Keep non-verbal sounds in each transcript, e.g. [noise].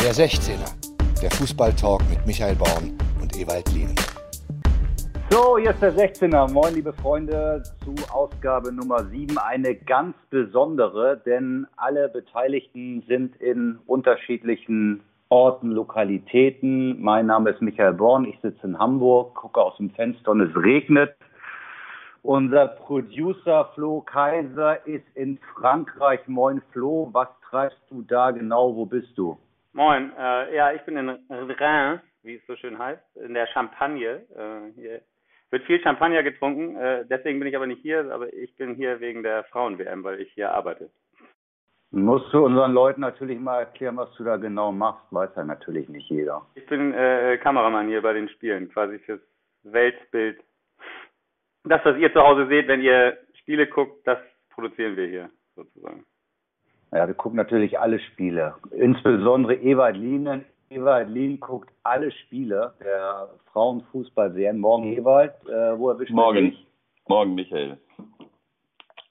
Der 16er, der Fußballtalk mit Michael Born und Ewald Lien. So, hier ist der 16er. Moin, liebe Freunde, zu Ausgabe Nummer 7. Eine ganz besondere, denn alle Beteiligten sind in unterschiedlichen Orten, Lokalitäten. Mein Name ist Michael Born, ich sitze in Hamburg, gucke aus dem Fenster und es regnet. Unser Producer Flo Kaiser ist in Frankreich. Moin Flo, was treibst du da genau? Wo bist du? Moin, äh, ja, ich bin in Reims, wie es so schön heißt, in der Champagne. Äh, hier wird viel Champagner getrunken, äh, deswegen bin ich aber nicht hier, aber ich bin hier wegen der Frauen-WM, weil ich hier arbeite. Musst du unseren Leuten natürlich mal erklären, was du da genau machst, weiß ja natürlich nicht jeder. Ich bin äh, Kameramann hier bei den Spielen, quasi fürs Weltbild. Das, was ihr zu Hause seht, wenn ihr Spiele guckt, das produzieren wir hier sozusagen. Ja, wir gucken natürlich alle Spiele. Insbesondere Ewald Lienen. Ewald Lien guckt alle Spiele der Frauenfußball-WM. Morgen Ewald, äh, wo erwischt Morgen, morgen Michael.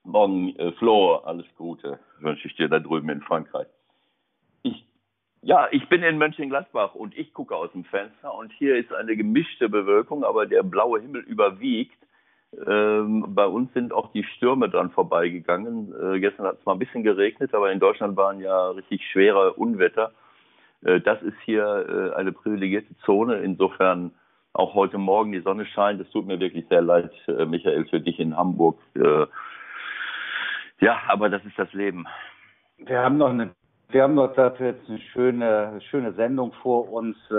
Morgen äh, Flo, alles Gute wünsche ich dir da drüben in Frankreich. Ich, ja, ich bin in Mönchengladbach und ich gucke aus dem Fenster und hier ist eine gemischte Bewölkung, aber der blaue Himmel überwiegt. Ähm, bei uns sind auch die Stürme dran vorbeigegangen. Äh, gestern hat es mal ein bisschen geregnet, aber in Deutschland waren ja richtig schwere Unwetter. Äh, das ist hier äh, eine privilegierte Zone. Insofern auch heute Morgen die Sonne scheint. Es tut mir wirklich sehr leid, äh, Michael, für dich in Hamburg. Äh, ja, aber das ist das Leben. Wir haben noch eine wir haben noch dafür jetzt eine schöne, schöne Sendung vor uns. Äh,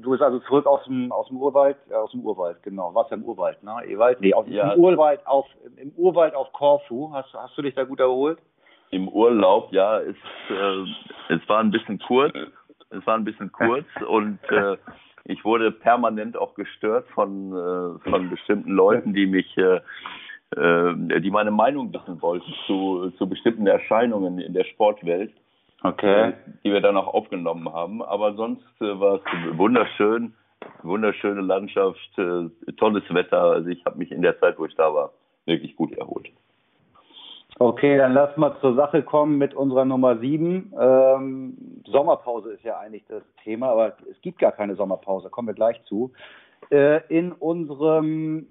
du bist also zurück aus dem, aus dem Urwald, äh, aus dem Urwald, genau. Warst ja im Urwald, ne? Ewald? Nee, aus ja. dem Urwald auf, im Urwald auf Korfu. Hast, hast du dich da gut erholt? Im Urlaub, ja, es, äh, es war ein bisschen kurz. Es war ein bisschen kurz [laughs] und äh, ich wurde permanent auch gestört von, äh, von bestimmten Leuten, die mich äh, äh, die meine Meinung wissen wollten zu, zu bestimmten Erscheinungen in der Sportwelt, okay. Äh, die wir dann auch aufgenommen haben. Aber sonst äh, war es wunderschön, wunderschöne Landschaft, äh, tolles Wetter. Also ich habe mich in der Zeit, wo ich da war, wirklich gut erholt. Okay, dann lass mal zur Sache kommen mit unserer Nummer sieben. Ähm, Sommerpause ist ja eigentlich das Thema, aber es gibt gar keine Sommerpause, kommen wir gleich zu. Äh, in unserem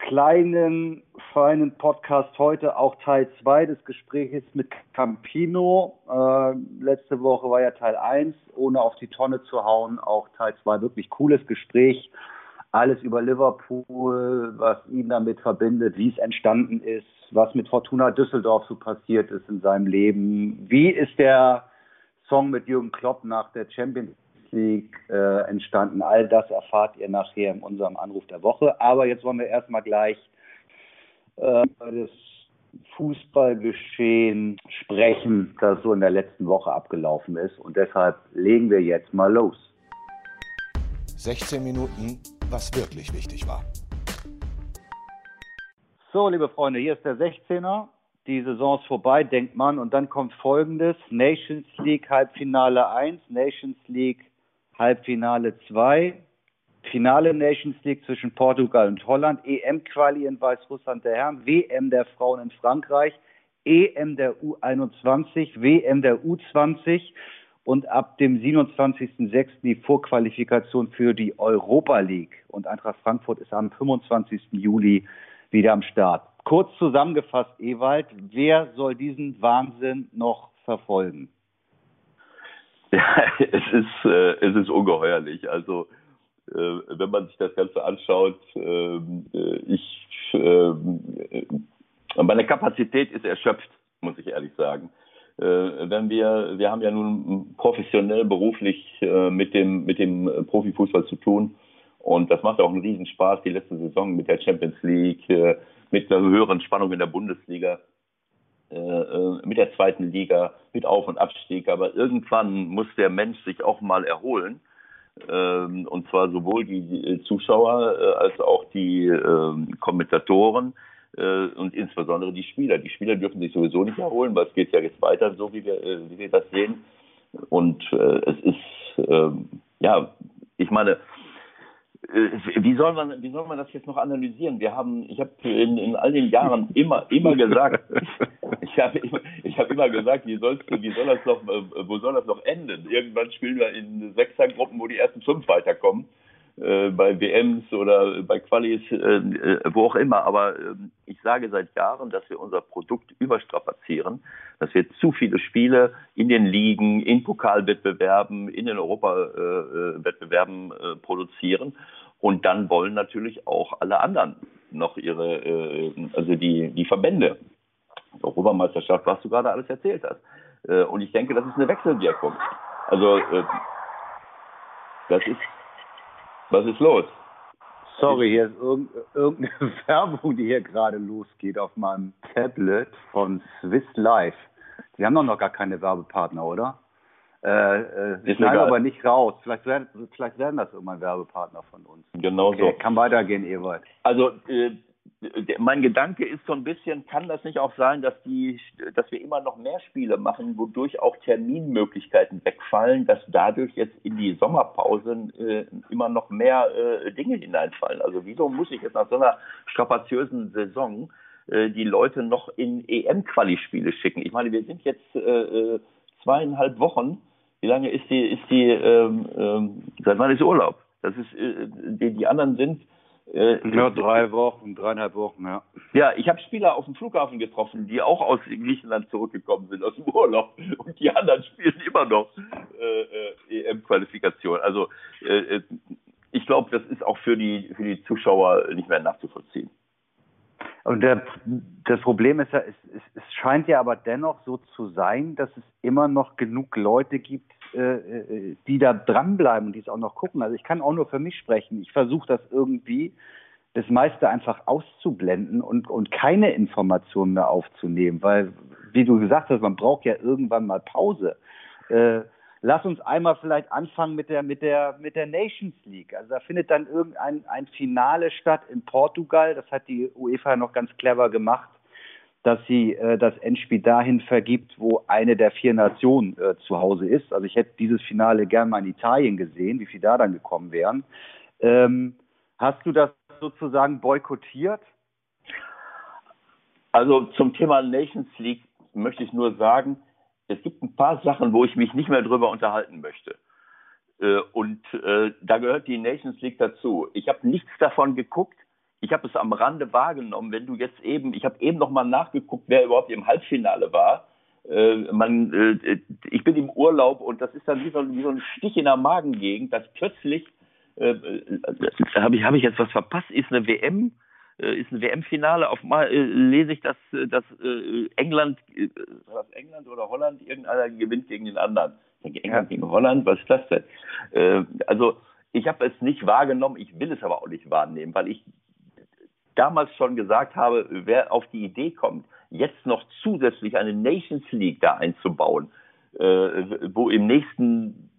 kleinen, feinen Podcast heute auch Teil 2 des Gesprächs mit Campino. Äh, letzte Woche war ja Teil 1, ohne auf die Tonne zu hauen, auch Teil 2, wirklich cooles Gespräch. Alles über Liverpool, was ihn damit verbindet, wie es entstanden ist, was mit Fortuna Düsseldorf so passiert ist in seinem Leben. Wie ist der Song mit Jürgen Klopp nach der Champions League äh, entstanden. All das erfahrt ihr nachher in unserem Anruf der Woche. Aber jetzt wollen wir erstmal gleich äh, das Fußballgeschehen sprechen, das so in der letzten Woche abgelaufen ist. Und deshalb legen wir jetzt mal los. 16 Minuten, was wirklich wichtig war. So, liebe Freunde, hier ist der 16er. Die Saison ist vorbei, denkt man. Und dann kommt folgendes: Nations League Halbfinale 1, Nations League Halbfinale 2, Finale Nations League zwischen Portugal und Holland, EM-Quali in Weißrussland der Herren, WM der Frauen in Frankreich, EM der U21, WM der U20 und ab dem 27.06. die Vorqualifikation für die Europa League. Und Eintracht Frankfurt ist am 25. Juli wieder am Start. Kurz zusammengefasst, Ewald, wer soll diesen Wahnsinn noch verfolgen? [laughs] Ja, es ist, äh, es ist ungeheuerlich. Also, äh, wenn man sich das Ganze anschaut, ähm, äh, ich, äh, meine Kapazität ist erschöpft, muss ich ehrlich sagen. Äh, wenn wir, wir haben ja nun professionell, beruflich äh, mit dem, mit dem Profifußball zu tun. Und das macht auch einen Riesenspaß, die letzte Saison mit der Champions League, äh, mit einer höheren Spannung in der Bundesliga. Äh, äh, mit der zweiten Liga, mit Auf- und Abstieg. Aber irgendwann muss der Mensch sich auch mal erholen. Ähm, und zwar sowohl die Zuschauer äh, als auch die ähm, Kommentatoren und insbesondere die Spieler. Die Spieler dürfen sich sowieso nicht erholen, weil es geht ja jetzt weiter, so wie wir, wie wir das sehen. Und es ist, ähm, ja, ich meine, wie soll man, wie soll man das jetzt noch analysieren? Wir haben, ich habe in, in all den Jahren immer, immer gesagt, [laughs] ich habe immer, ich habe immer gesagt, wie soll, wie soll das noch, äh, wo soll das noch enden? Irgendwann spielen wir in Sechsergruppen, wo die ersten fünf weiterkommen, äh, bei WMs oder bei Qualis, äh, äh, wo auch immer. Aber äh, ich sage seit Jahren, dass wir unser Produkt überstrapazieren, dass wir zu viele Spiele in den Ligen, in Pokalwettbewerben, in den Europawettbewerben äh, produzieren. Und dann wollen natürlich auch alle anderen noch ihre, also die, die Verbände, Europameisterschaft, was du gerade alles erzählt hast. Und ich denke, das ist eine Wechselwirkung. Also, das ist, was ist los? Sorry, hier ist irgendeine [laughs] Werbung, die hier gerade losgeht auf meinem Tablet von Swiss Life. Die haben doch noch gar keine Werbepartner, oder? Äh, äh, schneiden aber nicht raus. Vielleicht werden, vielleicht werden das irgendwann Werbepartner von uns. Genau okay, so. Kann weitergehen, Ewald. Also äh, mein Gedanke ist so ein bisschen, kann das nicht auch sein, dass die, dass wir immer noch mehr Spiele machen, wodurch auch Terminmöglichkeiten wegfallen, dass dadurch jetzt in die Sommerpause äh, immer noch mehr äh, Dinge hineinfallen. Also wieso muss ich jetzt nach so einer strapaziösen Saison äh, die Leute noch in EM-Quali-Spiele schicken? Ich meine, wir sind jetzt äh, äh, zweieinhalb Wochen wie lange ist die, ist die, ähm, ähm, seit wann ist Urlaub? Das ist, äh, die, die anderen sind. Äh, ja, drei Wochen, dreieinhalb Wochen, ja. Ja, ich habe Spieler auf dem Flughafen getroffen, die auch aus Griechenland zurückgekommen sind, aus dem Urlaub. Und die anderen spielen immer noch äh, äh EM-Qualifikation. Also äh, äh, ich glaube, das ist auch für die, für die Zuschauer nicht mehr nachzuvollziehen. Und der, das Problem ist ja, es, es, es, scheint ja aber dennoch so zu sein, dass es immer noch genug Leute gibt, äh, äh, die da dranbleiben und die es auch noch gucken. Also ich kann auch nur für mich sprechen. Ich versuche das irgendwie, das meiste einfach auszublenden und, und keine Informationen mehr aufzunehmen, weil, wie du gesagt hast, man braucht ja irgendwann mal Pause. Äh, lass uns einmal vielleicht anfangen mit der, mit der, mit der Nations League. Also da findet dann irgendein ein Finale statt in Portugal. Das hat die UEFA noch ganz clever gemacht, dass sie äh, das Endspiel dahin vergibt, wo eine der vier Nationen äh, zu Hause ist. Also ich hätte dieses Finale gern mal in Italien gesehen, wie viel da dann gekommen wären. Ähm, hast du das sozusagen boykottiert? Also zum Thema Nations League möchte ich nur sagen, es gibt ein paar Sachen, wo ich mich nicht mehr drüber unterhalten möchte. Äh, und äh, da gehört die Nations League dazu. Ich habe nichts davon geguckt. Ich habe es am Rande wahrgenommen. Wenn du jetzt eben, ich habe eben noch mal nachgeguckt, wer überhaupt im Halbfinale war. Äh, man, äh, ich bin im Urlaub und das ist dann wie so, wie so ein Stich in der Magengegend, dass plötzlich äh, äh, habe ich, hab ich jetzt was verpasst? Ist eine WM äh, ist ein WM-Finale. Auf mal äh, lese ich, dass, dass England, was England oder Holland, irgendeiner gewinnt gegen den anderen. Ich denke, England gegen Holland, was ist das denn? Also ich habe es nicht wahrgenommen, ich will es aber auch nicht wahrnehmen, weil ich damals schon gesagt habe, wer auf die Idee kommt, jetzt noch zusätzlich eine Nations League da einzubauen, äh, wo im nächsten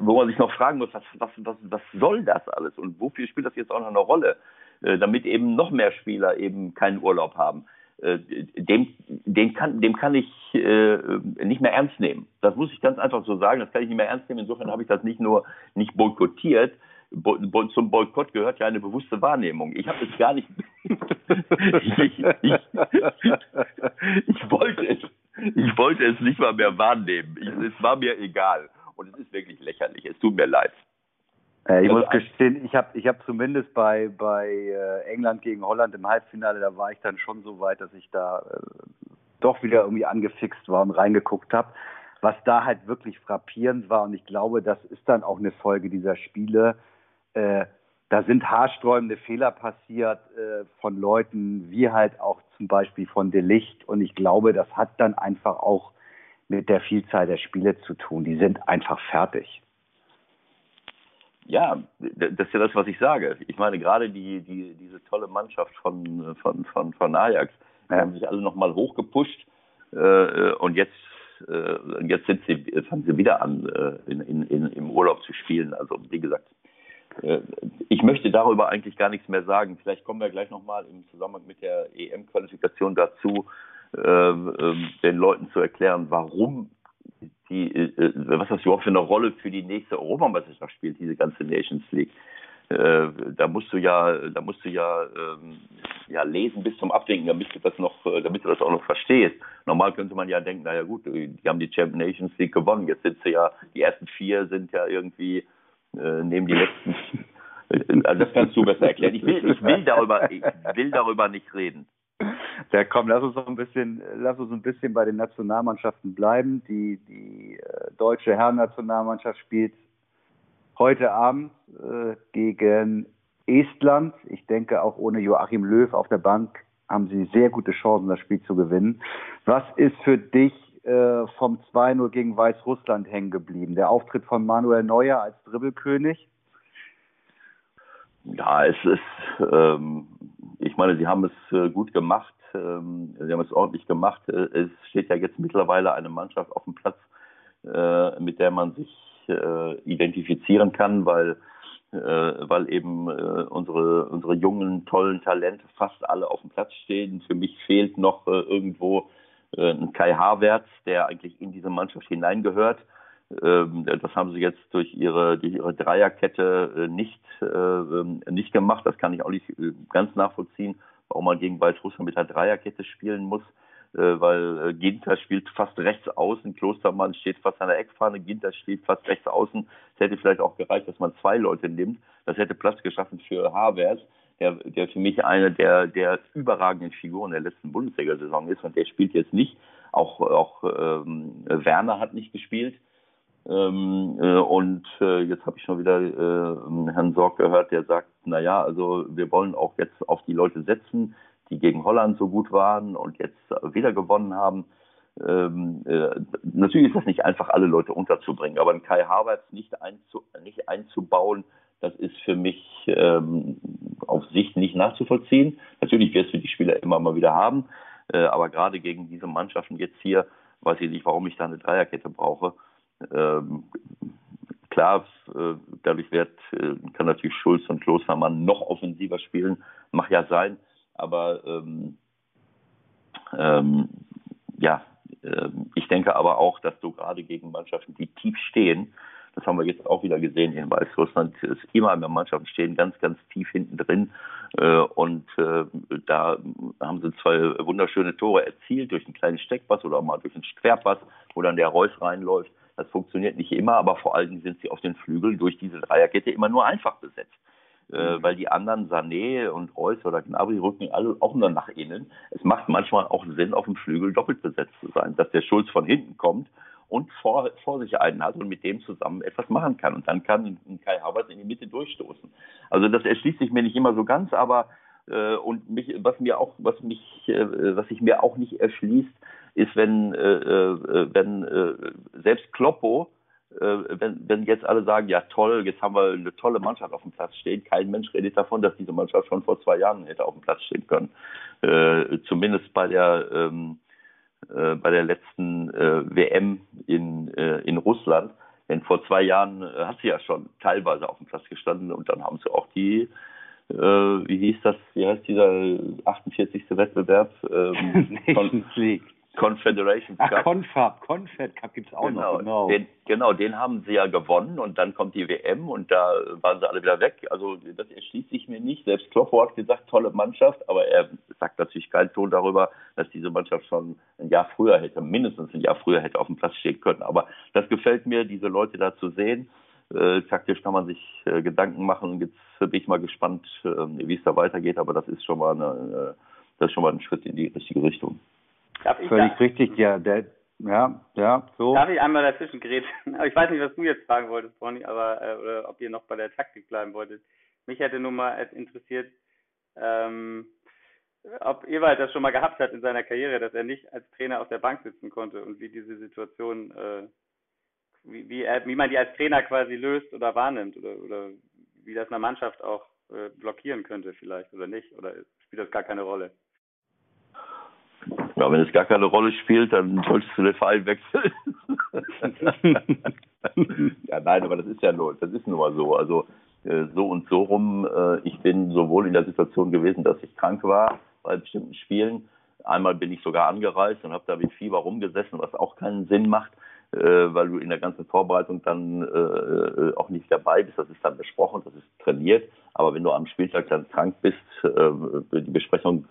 wo man sich noch fragen muss, was, was, was, was soll das alles und wofür spielt das jetzt auch noch eine Rolle? Äh, damit eben noch mehr Spieler eben keinen Urlaub haben. Äh, dem, dem, kann, dem kann ich äh, nicht mehr ernst nehmen. Das muss ich ganz einfach so sagen. Das kann ich nicht mehr ernst nehmen. Insofern habe ich das nicht nur nicht boykottiert. Zum Boykott gehört ja eine bewusste Wahrnehmung. Ich habe es gar nicht. [laughs] ich, ich, ich, ich, wollte es. Ich wollte es nicht mal mehr wahrnehmen. es war mir egal. Und es ist wirklich lächerlich. Es tut mir leid. Äh, ich muss gestehen, ich habe ich hab zumindest bei, bei äh, England gegen Holland im Halbfinale, da war ich dann schon so weit, dass ich da äh, doch wieder irgendwie angefixt war und reingeguckt habe. Was da halt wirklich frappierend war, und ich glaube, das ist dann auch eine Folge dieser Spiele, äh, da sind haarsträubende Fehler passiert äh, von Leuten wie halt auch zum Beispiel von De Licht. Und ich glaube, das hat dann einfach auch mit der Vielzahl der Spiele zu tun. Die sind einfach fertig. Ja, das ist ja das, was ich sage. Ich meine, gerade die, die, diese tolle Mannschaft von, von, von, von Ajax, die ja. haben sich alle nochmal hochgepusht äh, und jetzt, äh, jetzt sind sie, fangen sie wieder an, äh, in, in, in, im Urlaub zu spielen. Also, wie gesagt, ich möchte darüber eigentlich gar nichts mehr sagen. Vielleicht kommen wir gleich nochmal im Zusammenhang mit der EM-Qualifikation dazu, äh, äh, den Leuten zu erklären, warum die, äh, was das überhaupt für eine Rolle für die nächste Europameisterschaft spielt, diese ganze Nations League. äh, da musst du ja, da musst du ja, ähm, ja lesen bis zum Abwinken, damit du das noch, äh, damit du das auch noch verstehst. Normal könnte man ja denken, naja gut, die haben die Champions League gewonnen. Jetzt sind sie ja, die ersten vier sind ja irgendwie äh, neben die letzten. [laughs] also das kannst du besser erklären. Ich will, ich will darüber, ich will darüber nicht reden. Ja, komm, lass uns noch ein bisschen, lass uns ein bisschen bei den Nationalmannschaften bleiben. Die, die äh, deutsche Herrennationalmannschaft spielt heute Abend äh, gegen Estland. Ich denke, auch ohne Joachim Löw auf der Bank haben sie sehr gute Chancen, das Spiel zu gewinnen. Was ist für dich äh, vom 2-0 gegen Weißrussland hängen geblieben? Der Auftritt von Manuel Neuer als Dribbelkönig? Ja, es ist, ähm, ich meine, sie haben es äh, gut gemacht. Ähm, sie haben es ordentlich gemacht. Äh, es steht ja jetzt mittlerweile eine Mannschaft auf dem Platz, äh, mit der man sich äh, identifizieren kann, weil weil eben unsere unsere jungen tollen Talente fast alle auf dem Platz stehen. Für mich fehlt noch irgendwo ein Kai Havertz, der eigentlich in diese Mannschaft hineingehört. Ähm, das haben sie jetzt durch ihre, durch ihre Dreierkette äh, nicht, äh, ähm, nicht gemacht. Das kann ich auch nicht äh, ganz nachvollziehen, warum man gegen Weißrussland mit der Dreierkette spielen muss äh, weil äh, Ginter spielt fast rechts außen, Klostermann steht fast an der Eckfahne, Ginter steht fast rechts außen. Es hätte vielleicht auch gereicht, dass man zwei Leute nimmt. Das hätte Platz geschaffen für Havertz, der, der für mich eine der, der überragenden Figuren der letzten Bundesliga-Saison ist und der spielt jetzt nicht. Auch, auch ähm, Werner hat nicht gespielt. Ähm, äh, und äh, jetzt habe ich schon wieder äh, Herrn Sorg gehört, der sagt, na ja, also wir wollen auch jetzt auf die Leute setzen, die gegen Holland so gut waren und jetzt wieder gewonnen haben. Ähm, äh, natürlich ist das nicht einfach, alle Leute unterzubringen, aber ein Kai Havertz nicht, einzu, nicht einzubauen, das ist für mich ähm, auf Sicht nicht nachzuvollziehen. Natürlich wirst du die Spieler immer mal wieder haben, äh, aber gerade gegen diese Mannschaften jetzt hier weiß ich nicht, warum ich da eine Dreierkette brauche. Ähm, klar, äh, dadurch wird, äh, kann natürlich Schulz und Klostermann noch offensiver spielen, mag ja sein. Aber ähm, ähm, ja, ich denke aber auch, dass du gerade gegen Mannschaften, die tief stehen, das haben wir jetzt auch wieder gesehen in Weißrussland, ist immer mehr Mannschaften stehen ganz, ganz tief hinten drin. Äh, und äh, da haben sie zwei wunderschöne Tore erzielt durch einen kleinen Steckpass oder mal durch einen Querpass, wo dann der Reus reinläuft. Das funktioniert nicht immer, aber vor allen Dingen sind sie auf den Flügeln durch diese Dreierkette immer nur einfach besetzt äh, weil die anderen Sané und Reus oder Gnabry rücken alle auch nur nach innen. Es macht manchmal auch Sinn, auf dem Flügel doppelt besetzt zu sein, dass der Schulz von hinten kommt und vor, vor sich einen hat und mit dem zusammen etwas machen kann. Und dann kann Kai Havertz in die Mitte durchstoßen. Also das erschließt sich mir nicht immer so ganz, aber äh, und mich, was mir auch, was mich, äh, was sich mir auch nicht erschließt, ist, wenn, äh, äh wenn äh, selbst Kloppo wenn, wenn jetzt alle sagen, ja toll, jetzt haben wir eine tolle Mannschaft auf dem Platz stehen, kein Mensch redet davon, dass diese Mannschaft schon vor zwei Jahren hätte auf dem Platz stehen können. Äh, zumindest bei der ähm, äh, bei der letzten äh, WM in, äh, in Russland. Denn vor zwei Jahren äh, hat sie ja schon teilweise auf dem Platz gestanden und dann haben sie auch die, äh, wie hieß das, wie heißt dieser 48. Wettbewerb? Ähm, [laughs] Nations League. Confederation Cup. Ach, Confab, Confed Cup gibt es auch genau, noch. Genau. Den, genau, den haben sie ja gewonnen und dann kommt die WM und da waren sie alle wieder weg. Also das erschließt sich mir nicht. Selbst Kloppo hat gesagt, tolle Mannschaft, aber er sagt natürlich keinen Ton darüber, dass diese Mannschaft schon ein Jahr früher hätte, mindestens ein Jahr früher hätte auf dem Platz stehen können. Aber das gefällt mir, diese Leute da zu sehen. Äh, taktisch kann man sich äh, Gedanken machen. Jetzt bin ich mal gespannt, äh, wie es da weitergeht, aber das ist schon mal eine, äh, das ist schon mal ein Schritt in die richtige Richtung. Völlig da, richtig, ja, der, ja, ja, so. Darf ich einmal dazwischen grätschen? [laughs] Ich weiß nicht, was du jetzt fragen wolltest, Bonnie, aber äh, oder ob ihr noch bei der Taktik bleiben wolltet. Mich hätte nur mal interessiert, ähm, ob Ewald das schon mal gehabt hat in seiner Karriere, dass er nicht als Trainer auf der Bank sitzen konnte und wie diese Situation, äh, wie, wie, er, wie man die als Trainer quasi löst oder wahrnimmt oder, oder wie das eine Mannschaft auch äh, blockieren könnte vielleicht oder nicht oder spielt das gar keine Rolle? Ja, wenn es gar keine Rolle spielt, dann solltest du den Verein wechseln. [laughs] ja, nein, aber das ist ja nur, das ist nun mal so. Also äh, so und so rum. Äh, ich bin sowohl in der Situation gewesen, dass ich krank war bei bestimmten Spielen. Einmal bin ich sogar angereist und habe da mit Fieber rumgesessen, was auch keinen Sinn macht. äh, weil du in der ganzen Vorbereitung dann auch nicht dabei bist. Das ist dann besprochen, das ist trainiert. Aber wenn du am Spieltag dann krank bist, die Besprechung,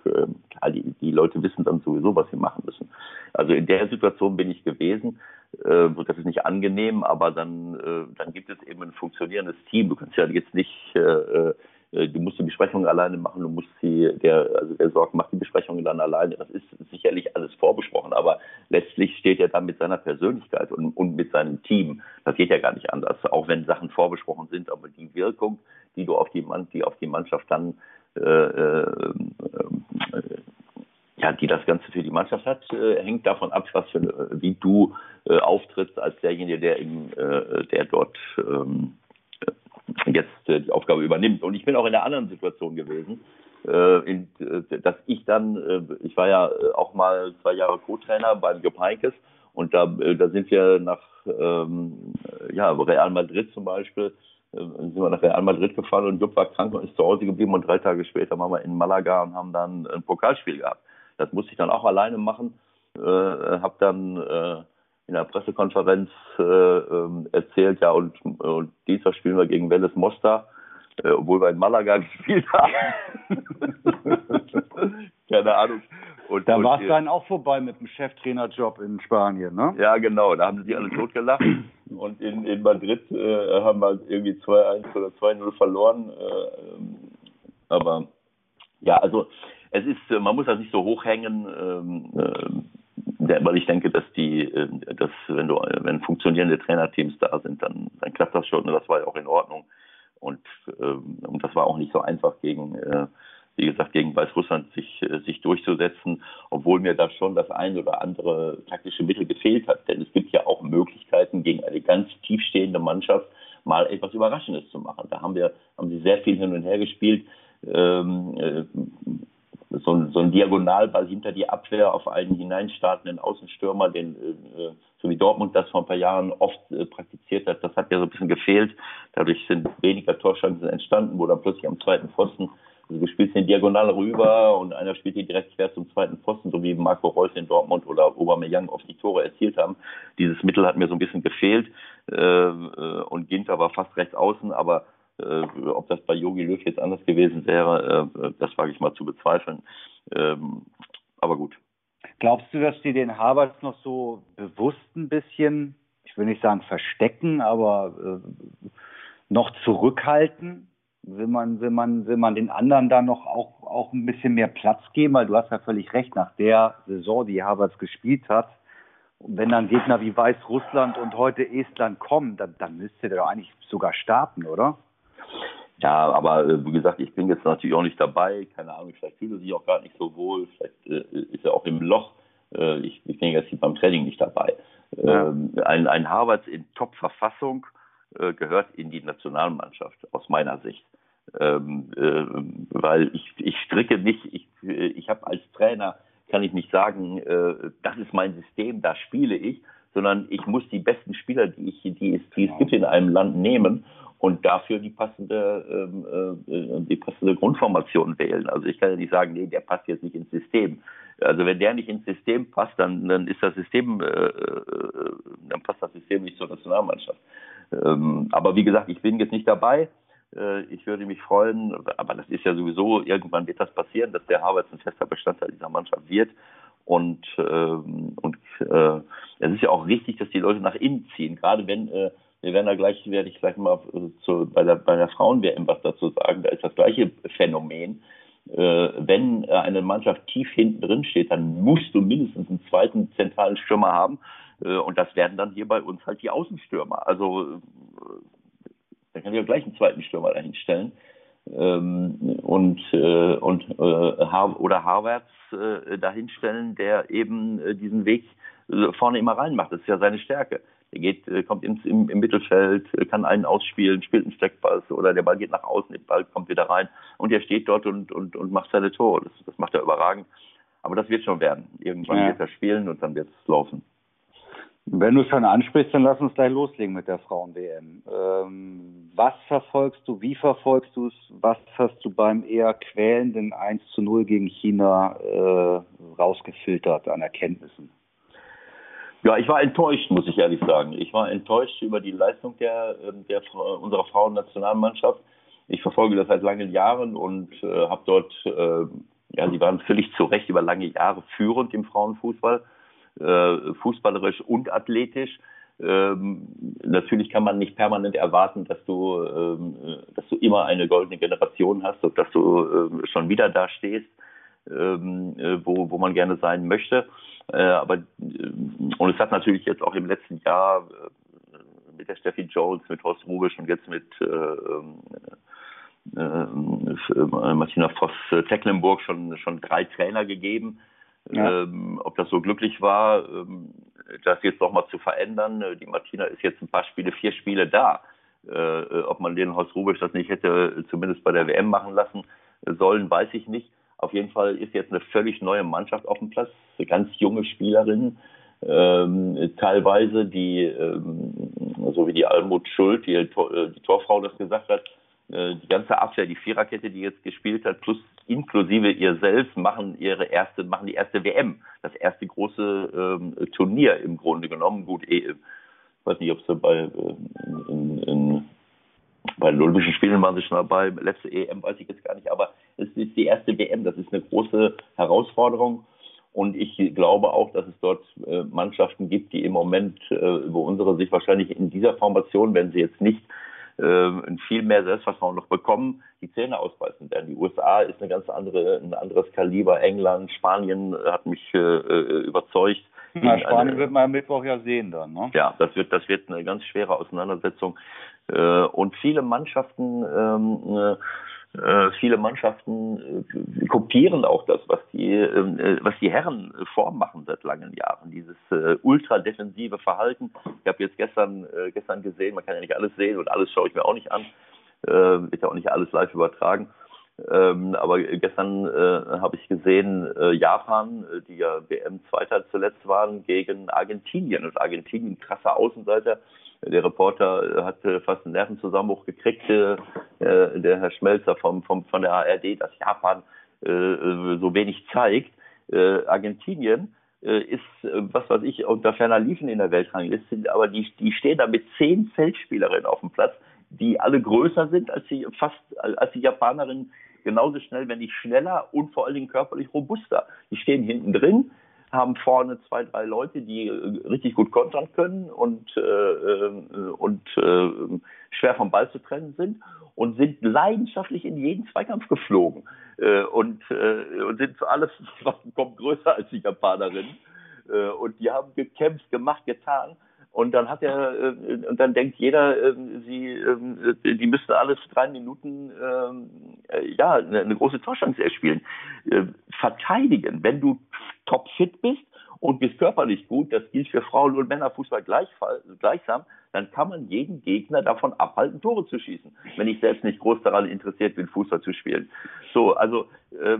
die Leute wissen dann sowieso, was sie machen müssen. Also in der Situation bin ich gewesen. Äh, das ist nicht angenehm, aber dann, äh, dann gibt es eben ein funktionierendes Team. Du kannst ja jetzt nicht äh, äh du musst die Besprechungen alleine machen, du musst sie, der, also der Sorg macht die Besprechungen dann alleine. Das ist sicherlich alles vorbesprochen, aber letztlich steht er dann mit seiner Persönlichkeit und, und mit seinem Team. Das geht ja gar nicht anders, auch wenn Sachen vorbesprochen sind, aber die Wirkung, die du auf die, Mann, die auf die Mannschaft dann äh, äh, äh, ja, die das Ganze für die Mannschaft hat, äh, hängt davon ab, was für, wie du äh, auftrittst als derjenige, der im, äh, der dort ähm, jetzt äh, die Aufgabe übernimmt. Und ich bin auch in der anderen Situation gewesen, äh, in, äh, dass ich dann, äh, ich war ja äh, auch mal zwei Jahre Co-Trainer beim Jupp Heynckes und da, äh, da sind wir nach ähm, ja, Real Madrid zum Beispiel, äh, sind wir nach Real Madrid gefahren und Jupp war krank und ist zu Hause geblieben und drei Tage später waren wir in Malaga und haben dann ein Pokalspiel gehabt. Das musste ich dann auch alleine machen, äh, habe dann äh, in der Pressekonferenz äh, ähm, erzählt, ja, und, und Dienstag spielen wir gegen Welles Mostar, äh, obwohl wir in Malaga [laughs] gespielt haben. [laughs] Keine Ahnung. Und, da war es dann auch vorbei mit dem Cheftrainerjob in Spanien, ne? Ja, genau. Da haben sie alle totgelacht. [clears throat] Und in, in Madrid äh, haben wir irgendwie 2-1 oder 2-0 verloren. Äh, aber ja, also es ist, man muss das nicht so hochhängen. Ähm, ähm weil ich denke, dass die, äh, dass wenn du, wenn funktionierende Trainerteams da sind, dann, dann klappt das schon. Das war ja auch in Ordnung. Und, ähm, und das war auch nicht so einfach gegen, äh, wie gesagt, gegen Weißrussland sich, äh, sich durchzusetzen, obwohl mir da schon das ein oder andere taktische Mittel gefehlt hat. Denn es gibt ja auch Möglichkeiten, gegen eine ganz tiefstehende Mannschaft mal etwas Überraschendes zu machen. Da haben wir, haben sie sehr viel hin und her gespielt. Ähm, äh, so ein, so ein Diagonalball hinter die Abwehr auf einen hineinstartenden Außenstürmer, den äh, so wie Dortmund das vor ein paar Jahren oft äh, praktiziert hat, das hat ja so ein bisschen gefehlt. Dadurch sind weniger Torchancen entstanden, wo dann plötzlich am zweiten Pfosten, also du spielst den Diagonal rüber und einer spielt den direkt quer zum zweiten Pfosten, so wie Marco Reus in Dortmund oder Aubameyang oft die Tore erzielt haben. Dieses Mittel hat mir so ein bisschen gefehlt äh, äh und Ginter war fast rechts außen, aber ob das bei Yogi Löw jetzt anders gewesen wäre, äh, das wage ich mal zu bezweifeln. Ähm, aber gut. Glaubst du, dass die den Harvards noch so bewusst ein bisschen, ich will nicht sagen verstecken, aber äh, noch zurückhalten? Will man, will man, will man den anderen da noch auch, auch ein bisschen mehr Platz geben? Weil du hast ja völlig recht, nach der Saison, die Harvards gespielt hat, wenn dann Gegner wie Weißrussland und heute Estland kommen, dann, dann müsste der doch eigentlich sogar starten, oder? Ja, aber äh, wie gesagt, ich bin jetzt natürlich auch nicht dabei. Keine Ahnung, vielleicht fühlt er sich auch gar nicht so wohl. Vielleicht äh, ist er auch im Loch. Äh, ich, ich bin jetzt beim Training nicht dabei. Ähm, ein, ein Harvards in Top-Verfassung äh, gehört in die Nationalmannschaft, aus meiner Sicht. Ähm, äh, weil ich, ich stricke nicht, ich, ich habe als Trainer, kann ich nicht sagen, äh, das ist mein System, da spiele ich, sondern ich muss die besten Spieler, die, ich, die, es, die es gibt in einem Land nehmen und dafür die passende, ähm, äh, die passende Grundformation wählen. Also ich kann ja nicht sagen, nee, der passt jetzt nicht ins System. Also wenn der nicht ins System passt, dann, dann ist das System, äh, äh, dann passt das System nicht zur Nationalmannschaft. Ähm, aber wie gesagt, ich bin jetzt nicht dabei. Äh, ich würde mich freuen, aber das ist ja sowieso, irgendwann wird das passieren, dass der Harvard ein fester Bestandteil dieser Mannschaft wird. Und, ähm, und äh, es ist ja auch wichtig, dass die Leute nach innen ziehen, gerade wenn äh, wir werden da gleich, werde ich gleich mal äh, zu, bei der, bei der Frauen-WM was dazu sagen. Da ist das gleiche Phänomen. Äh, wenn eine Mannschaft tief hinten drin steht, dann musst du mindestens einen zweiten zentralen Stürmer haben. Äh, und das werden dann hier bei uns halt die Außenstürmer. Also, äh, da kann ich ja gleich einen zweiten Stürmer dahinstellen. Ähm, und, äh, und äh, oder Harvards äh, dahinstellen, der eben äh, diesen Weg äh, vorne immer reinmacht. Das ist ja seine Stärke. Er geht, äh, kommt ins, im, im Mittelfeld, äh, kann einen ausspielen, spielt einen Steckpass oder der Ball geht nach außen, der Ball kommt wieder rein und er steht dort und, und, und macht seine Tore. Das, das macht er überragend. Aber das wird schon werden. Irgendwann ja. wird er spielen und dann wird es laufen. Wenn du es schon ansprichst, dann lass uns gleich loslegen mit der Frauen-WM. Ähm, was verfolgst du, wie verfolgst du es, was hast du beim eher quälenden 1 zu 0 gegen China äh, rausgefiltert an Erkenntnissen? Ja, ich war enttäuscht, muss ich ehrlich sagen. Ich war enttäuscht über die Leistung der, ähm, der unserer Frauennationalmannschaft. Ich verfolge das seit langen Jahren und äh, habe dort, äh, ja, sie waren völlig zu Recht über lange Jahre führend im Frauenfußball, äh, fußballerisch und athletisch. Ähm, natürlich kann man nicht permanent erwarten, dass du, ähm, dass du immer eine goldene Generation hast und dass du ähm, schon wieder da stehst, ähm, äh, wo, wo man gerne sein möchte. Äh, aber äh, und es hat natürlich jetzt auch im letzten Jahr äh, mit der Steffi Jones, mit Horst Rubisch und jetzt mit äh, äh, Martina Voss-Tecklenburg schon, schon drei Trainer gegeben. Ja. Ähm, ob das so glücklich war, ähm, das jetzt nochmal zu verändern. Die Martina ist jetzt ein paar Spiele, vier Spiele da. Äh, ob man den Horst Rubisch das nicht hätte zumindest bei der WM machen lassen sollen, weiß ich nicht. Auf jeden Fall ist jetzt eine völlig neue Mannschaft auf dem Platz, ganz junge Spielerinnen, ähm, teilweise, die, ähm, so wie die Almut Schuld, die, die Torfrau das gesagt hat, äh, die ganze Abwehr, die Viererkette, die jetzt gespielt hat, plus inklusive ihr selbst, machen ihre erste, machen die erste WM, das erste große ähm, Turnier im Grunde genommen. Gut, eh, ich weiß nicht, ob sie bei äh, in, in, bei den Olympischen Spielen waren sie schon dabei, letzte EM weiß ich jetzt gar nicht, aber es ist die erste WM, das ist eine große Herausforderung. Und ich glaube auch, dass es dort äh, Mannschaften gibt, die im Moment, äh, wo unsere sich wahrscheinlich in dieser Formation, wenn sie jetzt nicht äh, viel mehr Selbstvertrauen noch bekommen, die Zähne ausbeißen werden. Die USA ist eine ganz andere, ein anderes Kaliber. England, Spanien hat mich äh, äh überzeugt. Na, Spanien wird man am Mittwoch ja sehen dann, ne? Ja, das wird, das wird eine ganz schwere Auseinandersetzung. Äh, und viele Mannschaften, ähm, äh, viele Mannschaften äh, kopieren auch das, was die, ähm, äh, was die Herren vormachen seit langen Jahren. Dieses äh, ultradefensive Verhalten. Ich habe jetzt gestern, äh, gestern gesehen, man kann ja nicht alles sehen und alles schaue ich mir auch nicht an. Äh, wird ja auch nicht alles live übertragen. Ähm, aber gestern äh, habe ich gesehen, äh, Japan, äh, die ja WM-Zweiter zuletzt waren, gegen Argentinien. Und Argentinien, krasser Außenseiter. Der Reporter äh, hatte fast einen Nervenzusammenbruch gekriegt, äh, der Herr Schmelzer vom, vom, von der ARD, dass Japan äh, so wenig zeigt. Äh, Argentinien äh, ist, was weiß ich, unter ferner Liefen in der Weltrangliste, aber die, die stehen da mit zehn Feldspielerinnen auf dem Platz, die alle größer sind als die fast als die Japanerinnen genauso schnell, wenn nicht schneller und vor allen Dingen körperlich robuster. Die stehen hinten drin, haben vorne zwei, drei Leute, die äh, richtig gut kontern können und, äh, äh, und äh, schwer vom Ball zu trennen sind und sind leidenschaftlich in jeden Zweikampf geflogen äh, und, äh, und sind für alles [laughs] kommt größer als die Japanerinnen. Äh, und die haben gekämpft, gemacht, getan. Und dann hat er, äh, und dann denkt jeder, äh, sie, äh, die müssten alles drei Minuten, ähm, äh, ja, eine, eine große Torchance erspielen. Äh, verteidigen, wenn du topfit bist und bist körperlich gut, das gilt für Frauen- und Männerfußball gleich, gleichsam, dann kann man jeden Gegner davon abhalten, Tore zu schießen, wenn ich selbst nicht groß daran interessiert bin, Fußball zu spielen. So, also äh,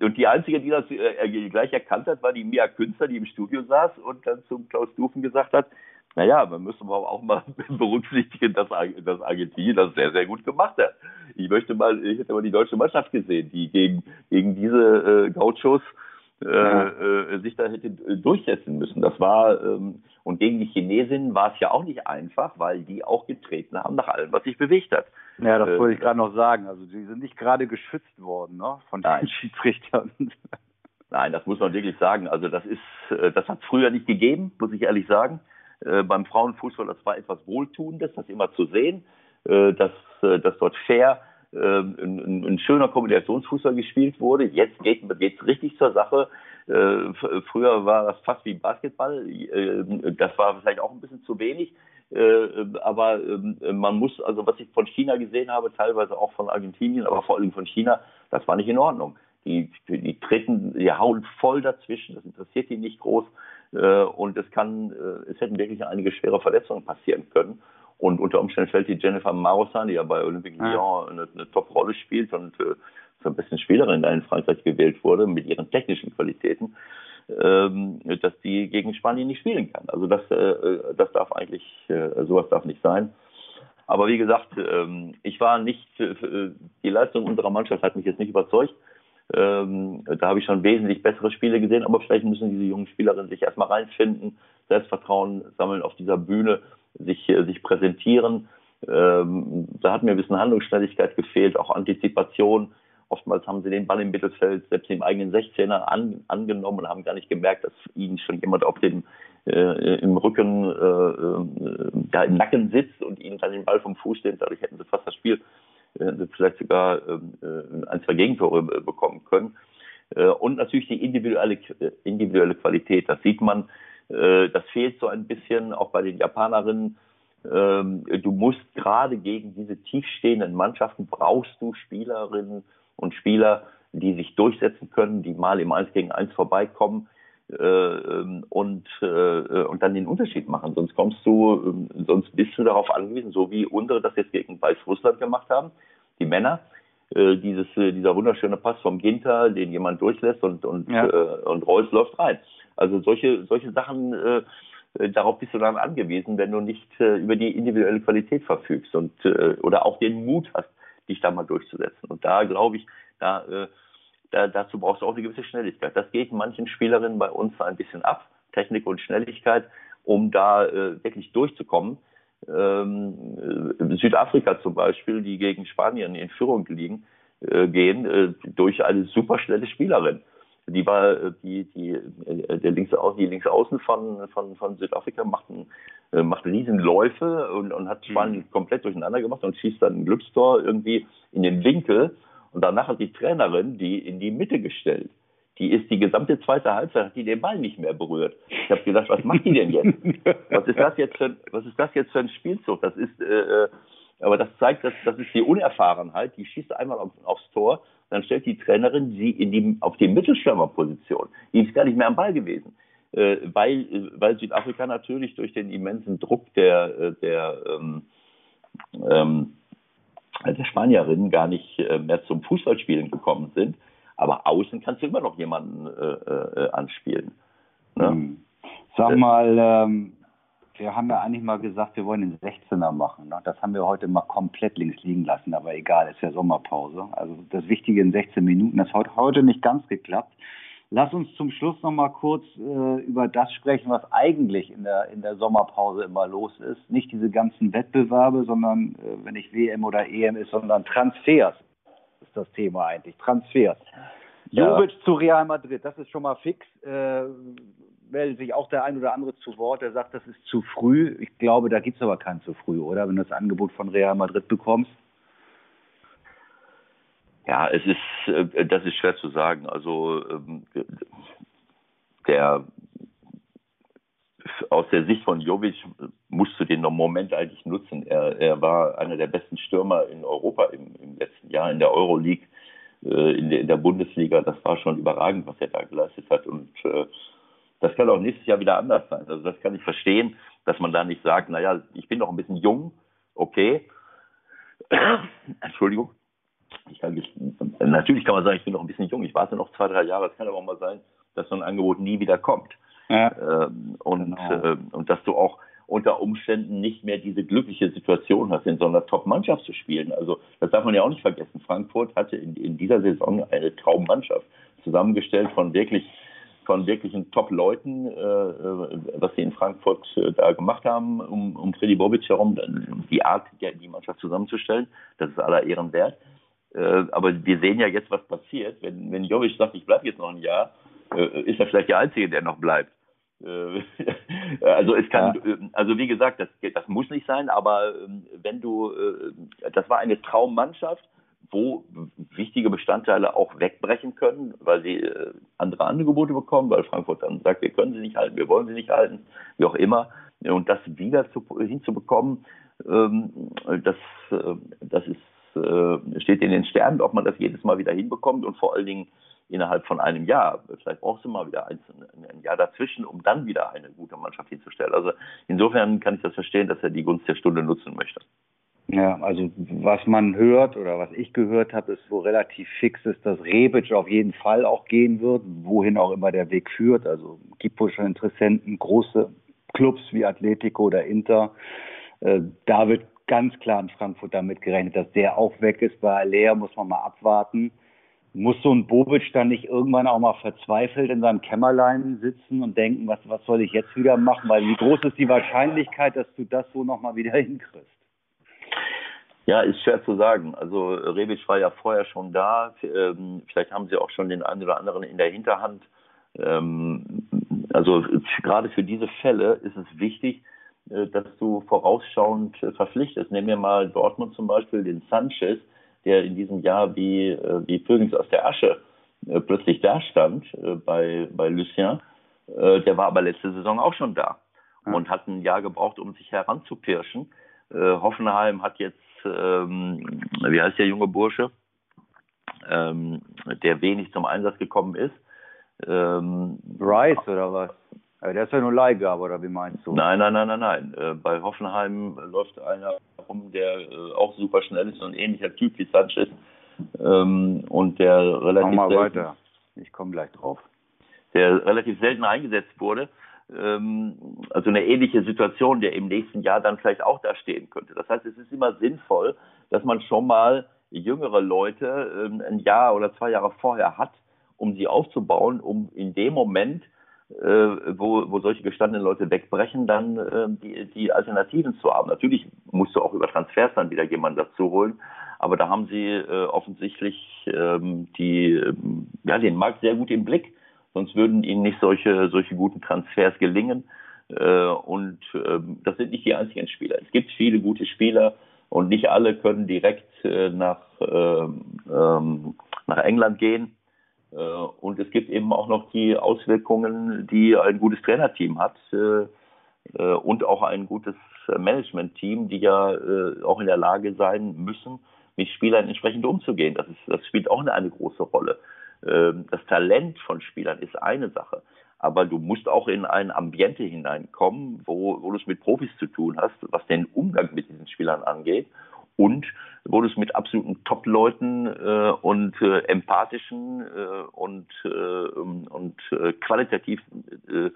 und die einzige, die das äh, gleich erkannt hat, war die Mia Künstler, die im Studio saß und dann zum Klaus Dufen gesagt hat, naja, man müsste aber auch mal [laughs] berücksichtigen, dass, dass Argentinien das sehr, sehr gut gemacht hat. Ich möchte mal, ich hätte mal die deutsche Mannschaft gesehen, die gegen, gegen diese äh, Gauchos ja. äh, sich da hätte durchsetzen müssen. Das war, ähm, und gegen die Chinesinnen war es ja auch nicht einfach, weil die auch getreten haben nach allem, was sich bewegt hat. Ja, das äh, wollte ich gerade noch sagen. Also die sind nicht gerade geschützt worden, ne? Von den [laughs] Schiedsrichtern. Nein, das muss man wirklich sagen. Also das ist, äh, das hat es früher nicht gegeben, muss ich ehrlich sagen. Äh, beim Frauenfußball, das war etwas Wohltuendes, das immer zu sehen, äh, dass, äh, dass dort fair ein, ein, schöner Kombinationsfußball gespielt wurde. Jetzt geht es richtig zur Sache. Äh, früher war das fast wie Basketball. Äh, das war vielleicht auch ein bisschen zu wenig. Äh, aber ähm, man muss, also was ich von China gesehen habe, teilweise auch von Argentinien, aber vor allem von China, das war nicht in Ordnung. Die, die treten, die hauen voll dazwischen, das interessiert die nicht groß. und es kann, es hätten wirklich einige schwere Verletzungen passieren können. Und unter Umständen fällt die Jennifer Maussan, die ja bei Olympique Lyon ja. eine, eine Top-Rolle spielt und äh, zur besten Spielerin da in Frankreich gewählt wurde, mit ihren technischen Qualitäten, ähm, dass die gegen Spanien nicht spielen kann. Also das, äh, das darf eigentlich, äh, sowas darf nicht sein. Aber wie gesagt, ähm, ich war nicht, äh, die Leistung unserer Mannschaft hat mich jetzt nicht überzeugt. Ähm, da habe ich schon wesentlich bessere Spiele gesehen, aber vielleicht müssen diese jungen Spielerinnen sich erstmal reinfinden, Selbstvertrauen sammeln auf dieser Bühne, sich, äh, sich präsentieren. Ähm, da hat mir ein bisschen Handlungsschnelligkeit gefehlt, auch Antizipation. Oftmals haben sie den Ball im Mittelfeld, selbst im eigenen 16er an, angenommen und haben gar nicht gemerkt, dass ihnen schon jemand auf dem äh, im Rücken, äh, äh, ja, im Nacken sitzt und ihnen dann den Ball vom Fuß nimmt. Dadurch hätten sie fast das Spiel äh, vielleicht sogar ähm, äh, ein, zwei Gegentore bekommen können. Und natürlich die individuelle, individuelle Qualität. Das sieht man, das fehlt so ein bisschen auch bei den Japanerinnen. Ähm, du musst gerade gegen diese tiefstehenden Mannschaften brauchst du Spielerinnen und Spieler, die sich durchsetzen können, die mal im 1 gegen 1 vorbeikommen äh, ähm, und, äh, und dann den Unterschied machen. Sonst kommst du, äh, sonst bist du darauf angewiesen, so wie unsere das jetzt gegen Weißrussland gemacht haben, die Männer. Äh, dieses, äh, dieser wunderschöne Pass vom Ginter, den jemand durchlässt und, und, ja. äh, und Reus läuft rein. Also solche, solche Sachen, äh, darauf bist du dann angewiesen, wenn du nicht äh, über die individuelle Qualität verfügst und äh, oder auch den Mut hast, dich da mal durchzusetzen. Und da glaube ich, da, äh, da, dazu brauchst du auch eine gewisse Schnelligkeit. Das geht manchen Spielerinnen bei uns ein bisschen ab, Technik und Schnelligkeit, um da äh, wirklich durchzukommen. Ähm, äh, Südafrika zum Beispiel, die gegen Spanien in Führung liegen, äh, gehen, äh, durch eine superschnelle Spielerin die war äh, die die äh, der links die Linksaußen von von von Südafrika macht ein, äh, macht Riesenläufe und, und hat Spanien mhm. komplett durcheinander gemacht und schießt dann ein Glückstor irgendwie in den Winkel und danach hat die Trainerin die in die Mitte gestellt. Die ist die gesamte zweite Halbzeit, hat die den Ball nicht mehr berührt. Ich habe gedacht, was macht die denn jetzt? [laughs] Was ist das jetzt für ein, was ist das jetzt für ein Spielzug? Das ist äh, aber das zeigt, dass das ist die Unerfahrenheit. Die schießt einmal auf, aufs Tor dann stellt die Trainerin sie in die, auf die Mittelstürmerposition. Die ist gar nicht mehr am Ball gewesen. Äh, weil, äh, weil Südafrika natürlich durch den immensen Druck der, äh, der, ähm, ähm, der Spanierinnen gar nicht äh, mehr zum Fußballspielen gekommen sind. Aber außen kannst du immer noch jemanden äh, anspielen. Ne? Hm. Sag mal, ähm, wir haben ja eigentlich mal gesagt, wir wollen den 16er machen. Ne? Das haben wir heute mal komplett links liegen lassen, aber egal, ist ja Sommerpause. Also das Wichtige in 16 Minuten, das hat heute nicht ganz geklappt. Lass uns zum Schluss noch mal kurz äh, über das sprechen, was eigentlich in der, in der Sommerpause immer los ist. Nicht diese ganzen Wettbewerbe, sondern äh, wenn nicht WM oder EM ist, sondern Transfers ist das Thema eigentlich. Transfers. Ja. Jovic zu Real Madrid, das ist schon mal fix. Äh, meldet sich auch der ein oder andere zu Wort, der sagt, das ist zu früh. Ich glaube, da gibt es aber kein zu früh, oder? Wenn du das Angebot von Real Madrid bekommst. Ja, es ist, äh, das ist schwer zu sagen. Also ähm, der aus der Sicht von Jovic musst du den Moment eigentlich nutzen. Er, er war einer der besten Stürmer in Europa im, im letzten Jahr in der Euroleague, äh, in, der, Bundesliga. Das war schon überragend, was er da geleistet hat. Und äh, das kann auch nächstes Jahr wieder anders sein. Also das kann ich verstehen, dass man da nicht sagt, naja, ich bin noch ein bisschen jung, okay. [clears throat] Entschuldigung. Ich kann natürlich kann man sagen, ich bin noch ein bisschen jung, ich warte noch zwei, drei Jahre. Es kann aber auch mal sein, dass so ein Angebot nie wieder kommt. Ja. Ähm, und, genau. äh, und dass du auch unter Umständen nicht mehr diese glückliche Situation hast, in so einer Top-Mannschaft zu spielen. Also das darf man ja auch nicht vergessen. Frankfurt hatte in, in dieser Saison eine Traummannschaft zusammengestellt von wirklich von wirklichen Top-Leuten, äh, äh, was sie in Frankfurt äh, da gemacht haben, um, um Freddy Bobic herum, die Art, die, Mannschaft zusammenzustellen, das ist aller Ehren wert. Aber wir sehen ja jetzt, was passiert. Wenn, wenn Jovic sagt, ich bleibe jetzt noch ein Jahr, ist er vielleicht der Einzige, der noch bleibt. [laughs] Also es kann, ja. also wie gesagt, das, das muss nicht sein, aber ähm, wenn du, das war eine Traummannschaft, wo wichtige Bestandteile auch wegbrechen können, weil sie äh, andere Angebote bekommen, weil Frankfurt dann sagt, wir können sie nicht halten, wir wollen sie nicht halten, wie auch immer. Und das wieder zu, hinzubekommen, ähm, das, äh, das ist, äh, steht in den Sternen, ob man das jedes Mal wieder hinbekommt und vor allen Dingen innerhalb von einem Jahr. Vielleicht brauchst du mal wieder ein, ein Jahr dazwischen, um dann wieder eine gute Mannschaft hinzustellen. Also insofern kann ich das verstehen, dass er die Gunst der Stunde nutzen möchte. Ja, also was man hört oder was ich gehört habe, ist wo relativ fix ist, dass Rebic auf jeden Fall auch gehen wird, wohin auch immer der Weg führt. Also gibt wohl schon Interessenten, große Clubs wie Atletico oder Inter. Äh, da wird ganz klar in Frankfurt damit gerechnet, dass der auch weg ist. Bei Alea muss man mal abwarten. muss so ein Bobic dann nicht irgendwann auch mal verzweifelt in seinem Kämmerlein sitzen und denken, was, was soll ich jetzt wieder machen? Weil wie groß ist die Wahrscheinlichkeit, dass du das so nochmal wieder hinkriegst? Ja, ist schwer zu sagen. Also Rebic war ja vorher schon da. Ähm, vielleicht haben sie auch schon den einen oder anderen in der Hinterhand. Ähm, also gerade für diese Fälle ist es wichtig, äh, dass du vorausschauend verpflichtest. Nehmen wir mal Dortmund zum Beispiel, den Sanchez, der in diesem Jahr wie, äh, wie Phönix aus der Asche äh, plötzlich da stand äh, bei, bei Lucien. Der war aber letzte Saison auch schon da und hat ein Jahr gebraucht, um sich heranzupirschen. Hoffenheim hat jetzt, ähm, wie heißt der junge Bursche, ähm, der wenig zum Einsatz gekommen ist. Ähm, Rice oder was? Der ist ja nur Leihgabe, oder wie meinst du? Nein, nein, nein, nein, nein. Äh, bei Hoffenheim läuft einer rum, der äh, auch super schnell ist, ein ähnlicher Typ wie Sanchez. Ähm, und der relativ. Mach mal selten, weiter. Ich komme gleich drauf. Der relativ selten eingesetzt wurde. Ähm, also eine ähnliche Situation, der im nächsten Jahr dann vielleicht auch da stehen könnte. Das heißt, es ist immer sinnvoll, dass man schon mal jüngere Leute ähm, ein Jahr oder zwei Jahre vorher hat, um sie aufzubauen, um in dem Moment äh, wo, wo solche gestandenen Leute wegbrechen, dann äh, die, die Alternativen zu haben. Natürlich musst du auch über Transfers dann wieder jemanden dazu holen, aber da haben sie äh, offensichtlich ähm, die, ähm, ja, den Markt sehr gut im Blick. Sonst würden ihnen nicht solche, solche guten Transfers gelingen. Äh, und äh, das sind nicht die einzigen Spieler. Es gibt viele gute Spieler und nicht alle können direkt äh, nach, äh, ähm, nach England gehen. Äh, und es gibt eben auch noch die Auswirkungen, die ein gutes Trainerteam hat äh, äh, und auch ein gutes Managementteam, die ja auch in der Lage sein müssen, mit Spielern entsprechend umzugehen. Das, ist, das spielt auch eine, eine große Rolle. Ähm, das Talent von Spielern ist eine Sache, aber du musst auch in ein Ambiente hineinkommen, wo, wo du es mit Profis zu tun hast, was den Umgang mit diesen Spielern angeht und wo du es mit absoluten Top-Leuten äh, und äh, empathischen äh, und, äh, und äh, qualitativ äh,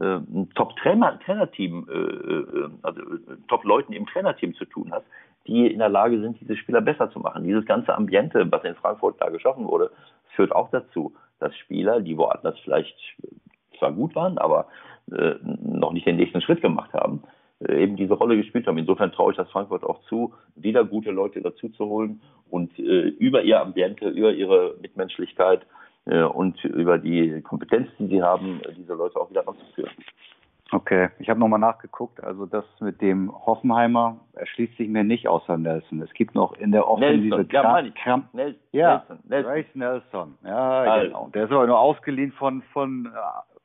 äh, Top-Trainer-Team, äh, äh, also äh, Top-Leuten im Trainerteam zu tun hast, die in der Lage sind, diese Spieler besser zu machen. Dieses ganze Ambiente, was in Frankfurt da geschaffen wurde, führt auch dazu, dass Spieler, die woanders vielleicht zwar gut waren, aber äh, noch nicht den nächsten Schritt gemacht haben, äh, eben diese Rolle gespielt haben. Insofern traue ich das Frankfurt auch zu, wieder gute Leute dazu zu holen und äh, über ihr Ambiente, über ihre Mitmenschlichkeit äh, und über die Kompetenz, die sie haben, diese Leute auch wieder ranzuführen. Okay, ich habe nochmal nachgeguckt. Also das mit dem Hoffenheimer erschließt sich mir nicht außer Nelson. Es gibt noch in der Offensive Nelson, ja, Kramp, Kramp, Nelson, ja, Nelson, Nelson. Nelson. Ja, also. genau. Der ist aber nur ausgeliehen von von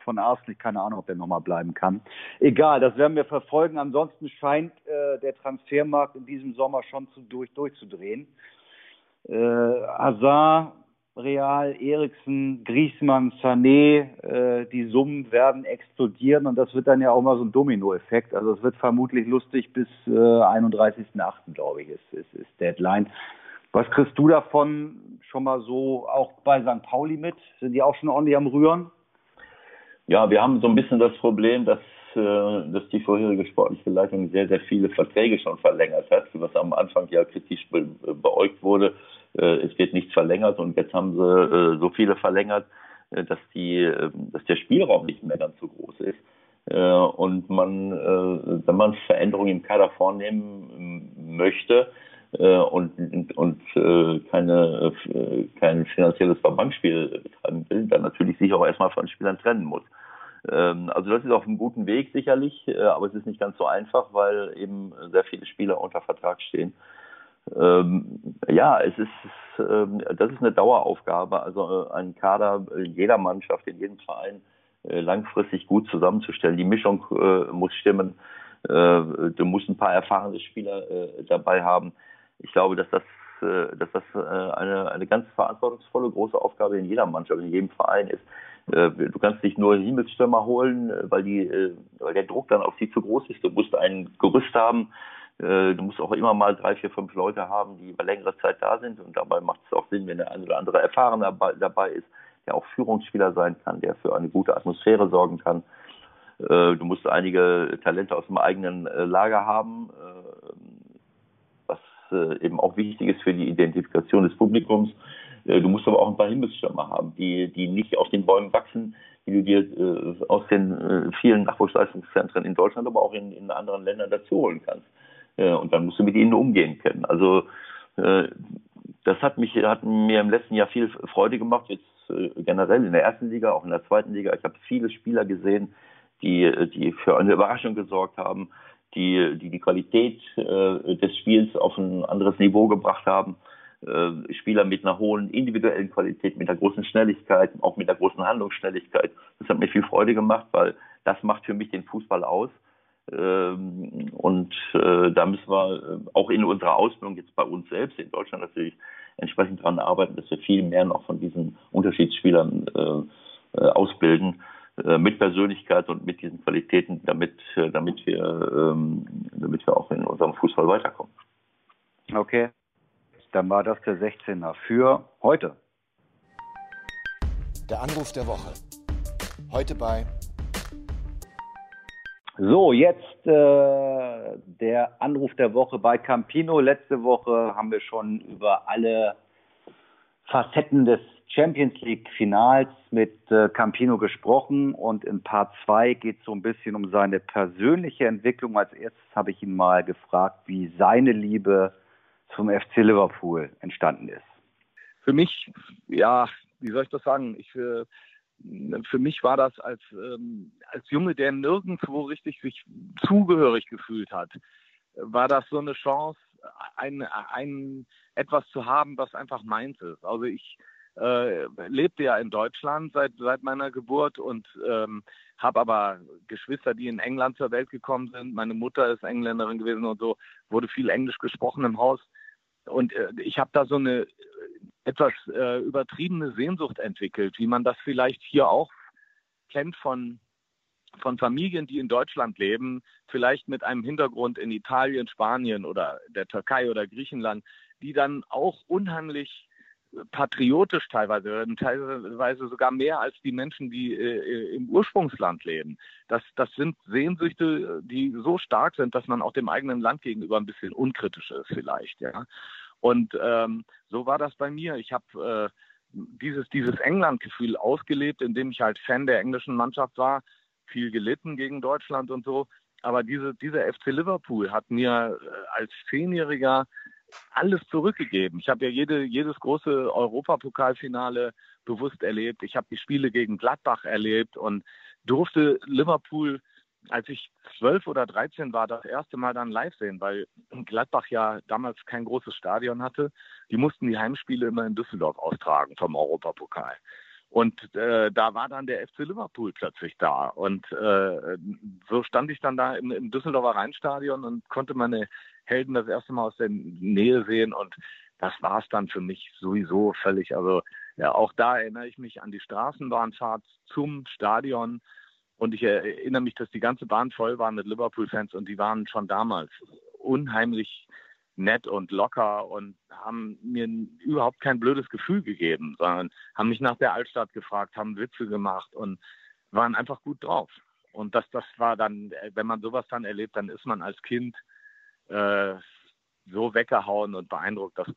von Arsenal. Keine Ahnung, ob der nochmal bleiben kann. Egal, das werden wir verfolgen. Ansonsten scheint äh, der Transfermarkt in diesem Sommer schon zu, durch, durchzudrehen. Äh, Hazard, Real, Eriksen, Griezmann, Sané, äh, die Summen werden explodieren und das wird dann ja auch mal so ein Dominoeffekt. Also es wird vermutlich lustig bis äh, 31.08. glaube ich, ist, ist, ist Deadline. Was kriegst du davon schon mal so auch bei St. Pauli mit? Sind die auch schon ordentlich am Rühren? Ja, wir haben so ein bisschen das Problem, dass, dass die vorherige sportliche Leitung sehr, sehr viele Verträge schon verlängert hat, was am Anfang ja kritisch be beäugt wurde. Äh, es wird nichts verlängert und jetzt haben sie äh, so viele verlängert, äh, dass, die, äh, dass der Spielraum nicht mehr ganz so groß ist. Äh, und man, äh, wenn man Veränderungen im Kader vornehmen möchte, äh, und, und äh, keine, äh, kein finanzielles Verbandsspiel betreiben will, dann natürlich sich auch erstmal von Spielern trennen muss. Ähm, also das ist auf einem guten Weg sicherlich, äh, aber es ist nicht ganz so einfach, weil eben sehr viele Spieler unter Vertrag stehen. Ähm, ja, es ist, ähm, das ist eine Daueraufgabe, also äh, einen Kader in jeder Mannschaft, in jedem Verein äh, langfristig gut zusammenzustellen. Die Mischung äh, muss stimmen. Äh, du musst ein paar erfahrene Spieler äh, dabei haben ich glaube, dass das, äh, dass das äh, eine, eine ganz verantwortungsvolle große Aufgabe in jeder Mannschaft, in jedem Verein ist. Äh, du kannst nicht nur Himmelsstürmer holen, weil, die, weil der Druck dann auf sie zu groß ist. Du musst ein Gerüst haben. Du musst auch immer mal drei, vier, fünf Leute haben, die über längere Zeit da sind. Und dabei macht es auch Sinn, wenn der eine oder andere Erfahrener dabei ist, der auch Führungsspieler sein kann, der für eine gute Atmosphäre sorgen kann. Du musst einige Talente aus dem eigenen Lager haben äh, eben auch wichtig ist für die Identifikation des Publikums. Äh, du musst aber auch ein paar Himmelsstürmer haben, die, die nicht auf den Bäumen wachsen, die du dir äh, aus den äh, vielen Nachwuchsleistungszentren in Deutschland, aber auch in, in anderen Ländern dazu holen kannst. Äh, und dann musst du mit ihnen umgehen können. Also äh, das hat mich hat mir im letzten Jahr viel Freude gemacht, jetzt äh, generell in der ersten Liga, auch in der zweiten Liga. Ich habe viele Spieler gesehen, die, die für eine Überraschung gesorgt haben, die die, die Qualität äh, des Spiels auf ein anderes Niveau gebracht haben. Äh, Spieler mit einer hohen individuellen Qualität, mit einer großen Schnelligkeit, auch mit einer großen Handlungsschnelligkeit. Das hat mir viel Freude gemacht, weil das macht für mich den Fußball aus. Ähm, und äh, da müssen wir äh, auch in unserer Ausbildung jetzt bei uns selbst in Deutschland natürlich entsprechend daran arbeiten, dass wir viel mehr noch von diesen Unterschiedsspielern äh, äh, ausbilden mit Persönlichkeit und mit diesen Qualitäten, damit, äh, damit, wir, ähm, damit wir auch in unserem Fußball weiterkommen. Okay, dann war das der 16er für heute. Der Anruf der Woche. Heute bei so, jetzt äh, der Anruf der Woche bei Campino. Letzte Woche haben wir schon über alle Facetten des Champions League Finals mit äh, Campino gesprochen und in Part 2 geht es so ein bisschen um seine persönliche Entwicklung. Als erstes habe ich ihn mal gefragt, wie seine Liebe zum FC Liverpool entstanden ist. Für mich, ja, wie soll ich das sagen? Ich, äh, für mich war das als, ähm, als Junge, der nirgendwo richtig sich zugehörig gefühlt hat, war das so eine Chance, ein, ein etwas zu haben, was einfach meins ist. Also ich äh, lebte ja in Deutschland seit, seit meiner Geburt und ähm, habe aber Geschwister, die in England zur Welt gekommen sind. Meine Mutter ist Engländerin gewesen und so, wurde viel Englisch gesprochen im Haus. Und äh, ich habe da so eine etwas äh, übertriebene Sehnsucht entwickelt, wie man das vielleicht hier auch kennt von, von Familien, die in Deutschland leben, vielleicht mit einem Hintergrund in Italien, Spanien oder der Türkei oder Griechenland, die dann auch unheimlich patriotisch teilweise teilweise sogar mehr als die Menschen, die äh, im Ursprungsland leben. Das, das sind Sehnsüchte, die so stark sind, dass man auch dem eigenen Land gegenüber ein bisschen unkritisch ist vielleicht. Ja. Und ähm, so war das bei mir. Ich habe äh, dieses, dieses England-Gefühl ausgelebt, indem ich halt Fan der englischen Mannschaft war, viel gelitten gegen Deutschland und so. Aber diese, dieser FC Liverpool hat mir äh, als Zehnjähriger alles zurückgegeben. Ich habe ja jede, jedes große Europapokalfinale bewusst erlebt. Ich habe die Spiele gegen Gladbach erlebt und durfte Liverpool als ich zwölf oder dreizehn war, das erste Mal dann live sehen, weil Gladbach ja damals kein großes Stadion hatte. Die mussten die Heimspiele immer in Düsseldorf austragen vom Europapokal. Und äh, da war dann der FC Liverpool plötzlich da. Und äh, so stand ich dann da im, im Düsseldorfer Rheinstadion und konnte meine Helden das erste Mal aus der Nähe sehen. Und das war es dann für mich sowieso völlig. Also ja, auch da erinnere ich mich an die Straßenbahnfahrt zum Stadion und ich erinnere mich, dass die ganze Bahn voll war mit Liverpool-Fans und die waren schon damals unheimlich nett und locker und haben mir überhaupt kein blödes Gefühl gegeben, sondern haben mich nach der Altstadt gefragt, haben Witze gemacht und waren einfach gut drauf. Und das, das war dann, wenn man sowas dann erlebt, dann ist man als Kind äh, so weggehauen und beeindruckt, das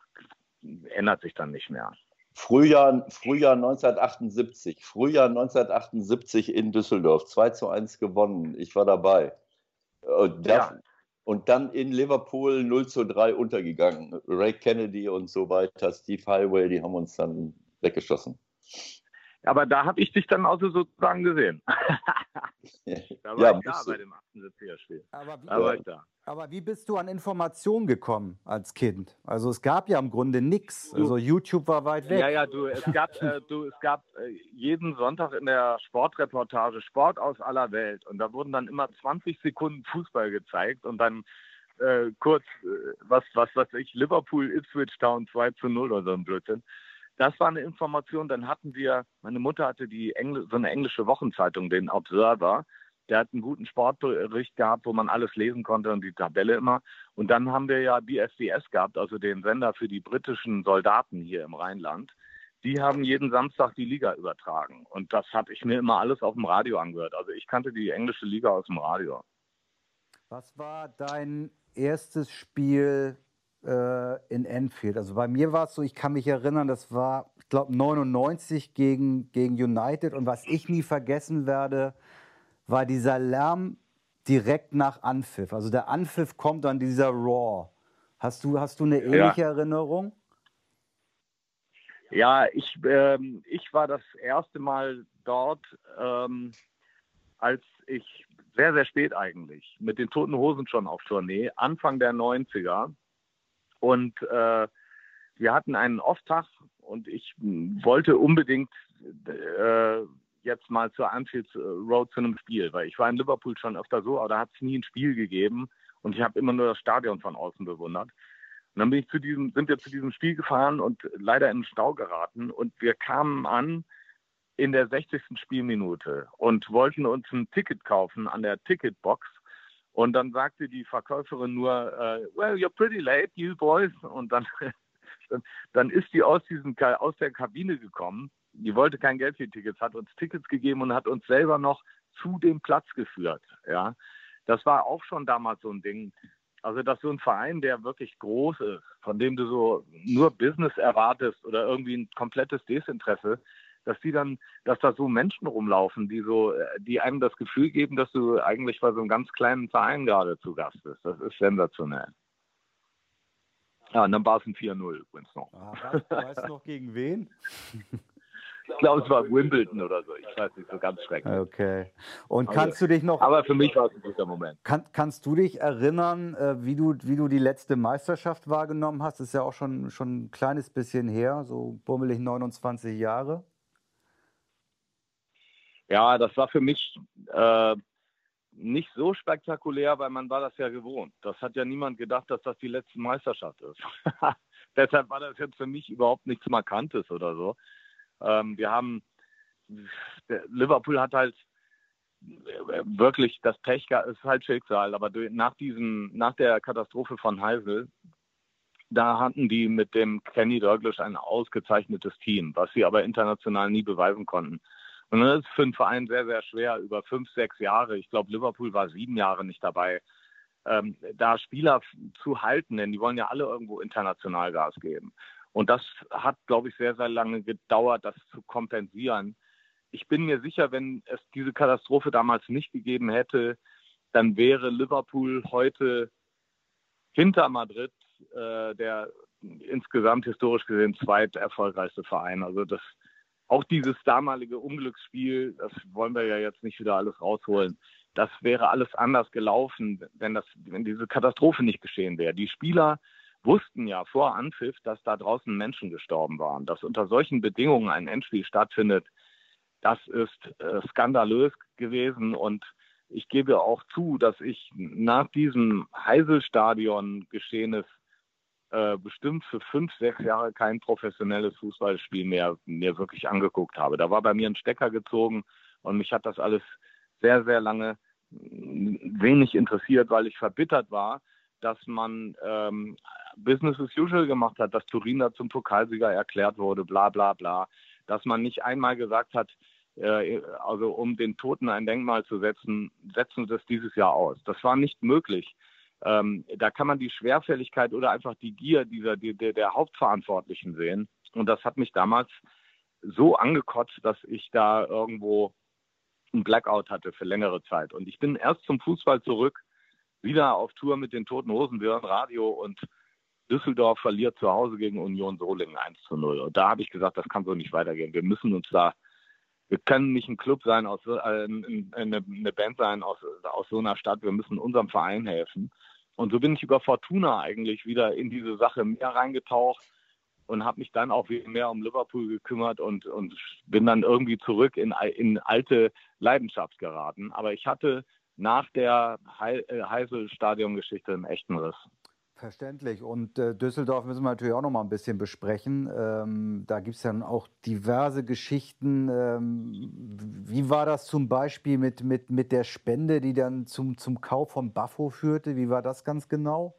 ändert sich dann nicht mehr. Frühjahr, Frühjahr 1978. Frühjahr 1978 in Düsseldorf. 2 zu 1 gewonnen. Ich war dabei. Und, das, ja. Und dann in Liverpool 0 zu 3 untergegangen. Ray Kennedy und so weiter, Steve Highway, die haben uns dann weggeschossen. Aber da habe ich dich dann also sozusagen gesehen. [laughs] [laughs] da war ja, ich da bei dem 78er-Spiel. Aber, wie, aber wie bist du an Informationen gekommen als Kind? Also es gab ja im Grunde nichts. Also YouTube war weit weg. Ja, ja, du, es gab, äh, du, es gab äh, jeden Sonntag in der Sportreportage Sport aus aller Welt. Und da wurden dann immer 20 Sekunden Fußball gezeigt und dann äh, kurz, äh, was, was weiß ich, Liverpool, Ipswich Town 2 zu 0 oder so ein Blödsinn. Das war eine Information. Dann hatten wir, meine Mutter hatte die Engl so eine englische Wochenzeitung, den Observer. Der hat einen guten Sportbericht gehabt, wo man alles lesen konnte und die Tabelle immer. Und dann haben wir ja die SDS gehabt, also den Sender für die britischen Soldaten hier im Rheinland. Die haben jeden Samstag die Liga übertragen. Und das habe ich mir immer alles auf dem Radio angehört. Also ich kannte die englische Liga aus dem Radio. Was war dein erstes Spiel äh, in Enfield. Also bei mir war es so, ich kann mich erinnern, das war, ich glaube 99 gegen, gegen United. Und was ich nie vergessen werde, war dieser Lärm direkt nach Anpfiff. Also der Anpfiff kommt dann dieser Raw. Hast du, hast du eine ähnliche ja. Erinnerung? Ja, ich, ähm, ich war das erste Mal dort, ähm, als ich sehr, sehr spät eigentlich, mit den Toten Hosen schon auf Tournee, Anfang der 90er. Und äh, wir hatten einen Off-Tag und ich wollte unbedingt äh, jetzt mal zur Anfield Road zu einem Spiel, weil ich war in Liverpool schon öfter so, aber da hat es nie ein Spiel gegeben und ich habe immer nur das Stadion von außen bewundert. Und dann bin ich zu diesem, sind wir zu diesem Spiel gefahren und leider in den Stau geraten und wir kamen an in der 60. Spielminute und wollten uns ein Ticket kaufen an der Ticketbox. Und dann sagte die Verkäuferin nur, uh, well, you're pretty late, you boys. Und dann, [laughs] dann ist die aus, diesem, aus der Kabine gekommen. Die wollte kein Geld für Tickets, hat uns Tickets gegeben und hat uns selber noch zu dem Platz geführt. Ja, das war auch schon damals so ein Ding. Also, dass so ein Verein, der wirklich groß ist, von dem du so nur Business erwartest oder irgendwie ein komplettes Desinteresse, dass die dann, dass da so Menschen rumlaufen, die so, die einem das Gefühl geben, dass du eigentlich bei so einem ganz kleinen Verein gerade zu Gast bist. Das ist sensationell. Ja, und dann war es ein 4-0 übrigens noch. Ah, weißt du noch gegen wen? Ich glaube, es war Wimbledon oder so. Ich weiß nicht, so ganz schrecklich. Okay. Und also, kannst du dich noch. Aber für mich war es ein guter Moment. Kann, kannst du dich erinnern, äh, wie, du, wie du die letzte Meisterschaft wahrgenommen hast? Das ist ja auch schon, schon ein kleines bisschen her, so bummelig 29 Jahre. Ja, das war für mich äh, nicht so spektakulär, weil man war das ja gewohnt. Das hat ja niemand gedacht, dass das die letzte Meisterschaft ist. [laughs] Deshalb war das jetzt für mich überhaupt nichts Markantes oder so. Ähm, wir haben, Liverpool hat halt wirklich das Pech, ist halt Schicksal, aber nach diesem, nach der Katastrophe von Heisel, da hatten die mit dem Kenny Douglas ein ausgezeichnetes Team, was sie aber international nie beweisen konnten. Und das ist für einen Verein sehr, sehr schwer, über fünf, sechs Jahre, ich glaube, Liverpool war sieben Jahre nicht dabei, ähm, da Spieler zu halten, denn die wollen ja alle irgendwo international Gas geben. Und das hat, glaube ich, sehr, sehr lange gedauert, das zu kompensieren. Ich bin mir sicher, wenn es diese Katastrophe damals nicht gegeben hätte, dann wäre Liverpool heute hinter Madrid äh, der insgesamt historisch gesehen zweit erfolgreichste Verein. Also das auch dieses damalige Unglücksspiel, das wollen wir ja jetzt nicht wieder alles rausholen. Das wäre alles anders gelaufen, wenn das, wenn diese Katastrophe nicht geschehen wäre. Die Spieler wussten ja vor Anpfiff, dass da draußen Menschen gestorben waren. Dass unter solchen Bedingungen ein Endspiel stattfindet, das ist äh, skandalös gewesen und ich gebe auch zu, dass ich nach diesem Heiselstadion geschehenes äh, bestimmt für fünf, sechs Jahre kein professionelles Fußballspiel mehr mir wirklich angeguckt habe. Da war bei mir ein Stecker gezogen und mich hat das alles sehr, sehr lange wenig interessiert, weil ich verbittert war, dass man ähm, Business as usual gemacht hat, dass Turin da zum Pokalsieger erklärt wurde, bla bla bla, dass man nicht einmal gesagt hat, äh, also um den Toten ein Denkmal zu setzen, setzen wir das dieses Jahr aus. Das war nicht möglich. Ähm, da kann man die Schwerfälligkeit oder einfach die Gier dieser die, der, Hauptverantwortlichen sehen. Und das hat mich damals so angekotzt, dass ich da irgendwo ein Blackout hatte für längere Zeit. Und ich bin erst zum Fußball zurück, wieder auf Tour mit den Toten Hosen, wir hören Radio und Düsseldorf verliert zu Hause gegen Union Solingen 1 zu 0. Und da habe ich gesagt, das kann so nicht weitergehen. Wir müssen uns da, wir können nicht ein Club sein, aus, äh, eine, eine Band sein aus, aus so einer Stadt. Wir müssen unserem Verein helfen. Und so bin ich über Fortuna eigentlich wieder in diese Sache mehr reingetaucht und habe mich dann auch mehr um Liverpool gekümmert und, und bin dann irgendwie zurück in, in alte Leidenschaft geraten. Aber ich hatte nach der äh, Heisel-Stadion-Geschichte einen echten Riss. Verständlich. Und äh, Düsseldorf müssen wir natürlich auch noch mal ein bisschen besprechen. Ähm, da gibt es dann auch diverse Geschichten. Ähm, wie war das zum Beispiel mit, mit, mit der Spende, die dann zum, zum Kauf von Baffo führte? Wie war das ganz genau?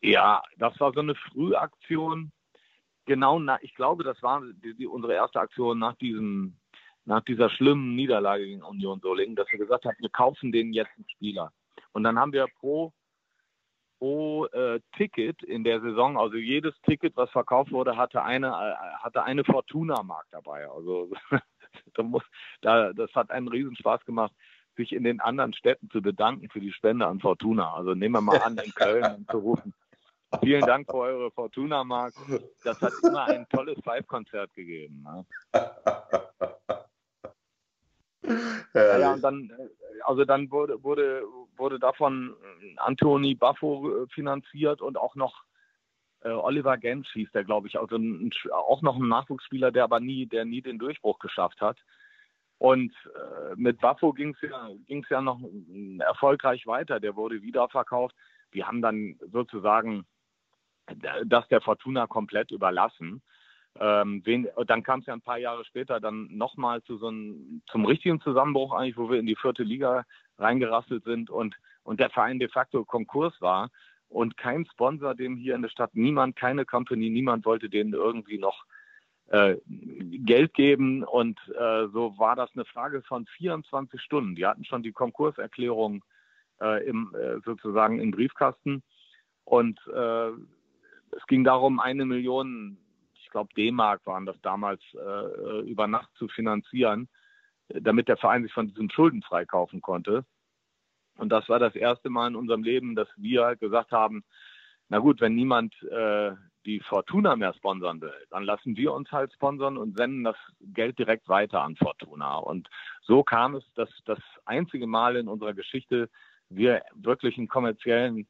Ja, das war so eine Frühaktion. Genau, na, ich glaube, das war die, die, unsere erste Aktion nach diesem nach dieser schlimmen Niederlage gegen Union Solingen, dass wir gesagt haben, wir kaufen den jetzt einen Spieler. Und dann haben wir pro pro äh, Ticket in der Saison, also jedes Ticket, was verkauft wurde, hatte eine, äh, hatte eine Fortuna-Mark dabei. Also [laughs] da muss, da, das hat einen Riesenspaß gemacht, sich in den anderen Städten zu bedanken für die Spende an Fortuna. Also nehmen wir mal an, in Köln zu rufen. Vielen Dank für eure Fortuna-Mark. Das hat immer ein tolles Live-Konzert gegeben. Ne? [laughs] ja, und dann, äh, also dann wurde, wurde, wurde davon Anthony Baffo äh, finanziert und auch noch äh, Oliver Gensch hieß der, glaube ich, also ein, auch noch ein Nachwuchsspieler, der aber nie, der nie den Durchbruch geschafft hat. Und äh, mit Baffo ging es ja, ja noch erfolgreich weiter. Der wurde wiederverkauft. Wir haben dann sozusagen das der Fortuna komplett überlassen. Ähm, wen, dann kam es ja ein paar Jahre später dann nochmal zu so einem, zum richtigen Zusammenbruch eigentlich, wo wir in die vierte Liga reingerasselt sind und, und der Verein de facto Konkurs war und kein Sponsor, dem hier in der Stadt niemand, keine Company, niemand wollte denen irgendwie noch äh, Geld geben und äh, so war das eine Frage von 24 Stunden. Die hatten schon die Konkurserklärung äh, im, äh, sozusagen im Briefkasten und äh, es ging darum, eine Million ich glaube D-Mark waren das damals, äh, über Nacht zu finanzieren, damit der Verein sich von diesen Schulden freikaufen konnte. Und das war das erste Mal in unserem Leben, dass wir gesagt haben, na gut, wenn niemand äh, die Fortuna mehr sponsern will, dann lassen wir uns halt sponsern und senden das Geld direkt weiter an Fortuna. Und so kam es, dass das einzige Mal in unserer Geschichte wir wirklich einen kommerziellen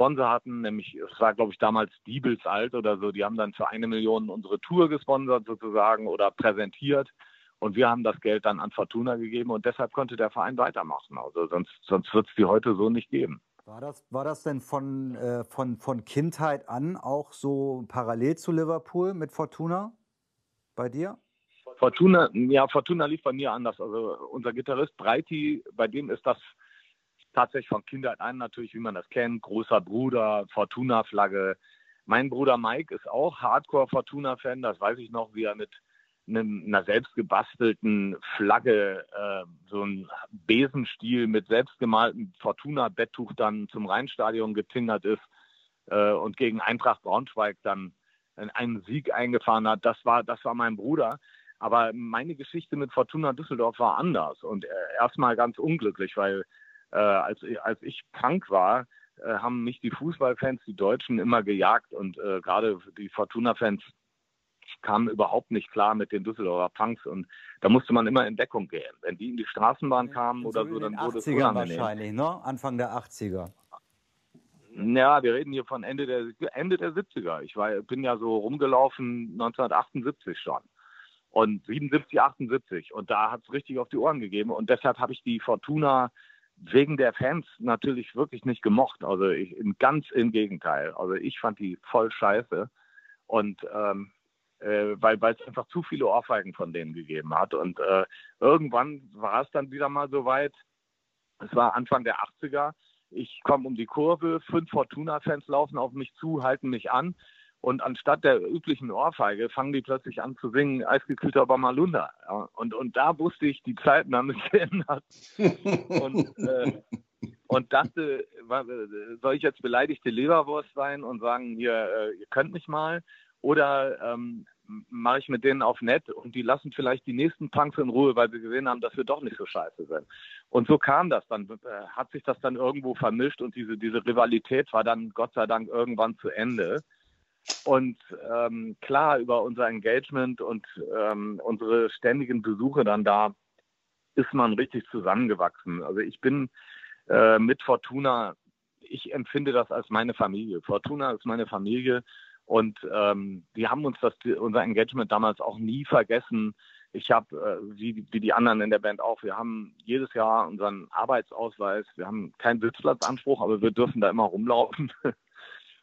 Sponsor hatten, nämlich es war, glaube ich, damals Diebels Alt oder so, die haben dann für eine Million unsere Tour gesponsert sozusagen oder präsentiert. Und wir haben das Geld dann an Fortuna gegeben und deshalb konnte der Verein weitermachen. Also sonst, sonst wird es die heute so nicht geben. War das, war das denn von, äh, von, von Kindheit an auch so parallel zu Liverpool mit Fortuna bei dir? Fortuna, ja, Fortuna lief bei mir anders. Also unser Gitarrist Breiti, bei dem ist das tatsächlich von Kindheit an natürlich, wie man das kennt, großer Bruder, Fortuna-Flagge. Mein Bruder Mike ist auch Hardcore-Fortuna-Fan, das weiß ich noch, wie er mit einem, einer selbstgebastelten Flagge, äh, so ein Besenstiel mit selbstgemaltem Fortuna-Betttuch dann zum Rheinstadion getingert ist äh, und gegen Eintracht Braunschweig dann einen Sieg eingefahren hat. Das war, das war mein Bruder. Aber meine Geschichte mit Fortuna Düsseldorf war anders und äh, erstmal ganz unglücklich, weil äh, als, als ich Punk war, äh, haben mich die Fußballfans, die Deutschen, immer gejagt und äh, gerade die Fortuna-Fans kamen überhaupt nicht klar mit den Düsseldorfer Punks und da musste man immer in Deckung gehen. Wenn die in die Straßenbahn kamen oder so, dann wurde es unangenehm. wahrscheinlich, ne? Anfang der 80er. Ja, wir reden hier von Ende der, Ende der 70er. Ich war, bin ja so rumgelaufen 1978 schon. Und 77, 78. Und da hat es richtig auf die Ohren gegeben. Und deshalb habe ich die Fortuna wegen der Fans natürlich wirklich nicht gemocht. Also ich, ganz im Gegenteil. Also ich fand die voll scheiße. Und ähm, äh, weil es einfach zu viele Ohrfeigen von denen gegeben hat. Und äh, irgendwann war es dann wieder mal so weit. Es war Anfang der 80er. Ich komme um die Kurve, fünf Fortuna-Fans laufen auf mich zu, halten mich an. Und anstatt der üblichen Ohrfeige fangen die plötzlich an zu singen, eisgekühlter Bamalunda. Ja, und, und da wusste ich, die Zeiten haben sich geändert. und, äh, und dachte, soll ich jetzt beleidigte Leberwurst sein und sagen, hier, äh, ihr könnt mich mal? Oder ähm, mache ich mit denen auf nett und die lassen vielleicht die nächsten Punks in Ruhe, weil sie gesehen haben, dass wir doch nicht so scheiße sind. Und so kam das dann, äh, hat sich das dann irgendwo vermischt und diese, diese Rivalität war dann Gott sei Dank irgendwann zu Ende. Und ähm, klar, über unser Engagement und ähm, unsere ständigen Besuche dann da ist man richtig zusammengewachsen. Also ich bin äh, mit Fortuna, ich empfinde das als meine Familie. Fortuna ist meine Familie und ähm, wir haben uns das, unser Engagement damals auch nie vergessen. Ich habe, äh, wie, wie die anderen in der Band auch, wir haben jedes Jahr unseren Arbeitsausweis. Wir haben keinen Sitzplatzanspruch, aber wir dürfen da immer rumlaufen. [laughs]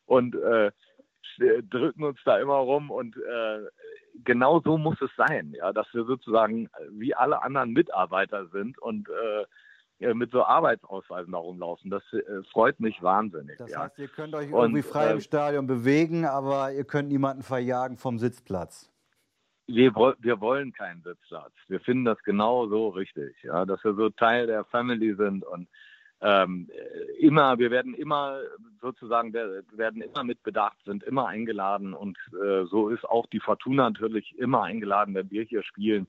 und äh, drücken uns da immer rum und äh, genau so muss es sein, ja, dass wir sozusagen wie alle anderen Mitarbeiter sind und äh, mit so Arbeitsausweisen da rumlaufen. Das äh, freut mich wahnsinnig. Das ja. heißt, ihr könnt euch irgendwie und, frei im äh, Stadion bewegen, aber ihr könnt niemanden verjagen vom Sitzplatz. Wir, wir wollen keinen Sitzplatz. Wir finden das genau so richtig, ja, dass wir so Teil der Family sind und ähm, immer, wir werden immer sozusagen, wir werden immer mit Bedacht, sind immer eingeladen und äh, so ist auch die Fortuna natürlich immer eingeladen, wenn wir hier spielen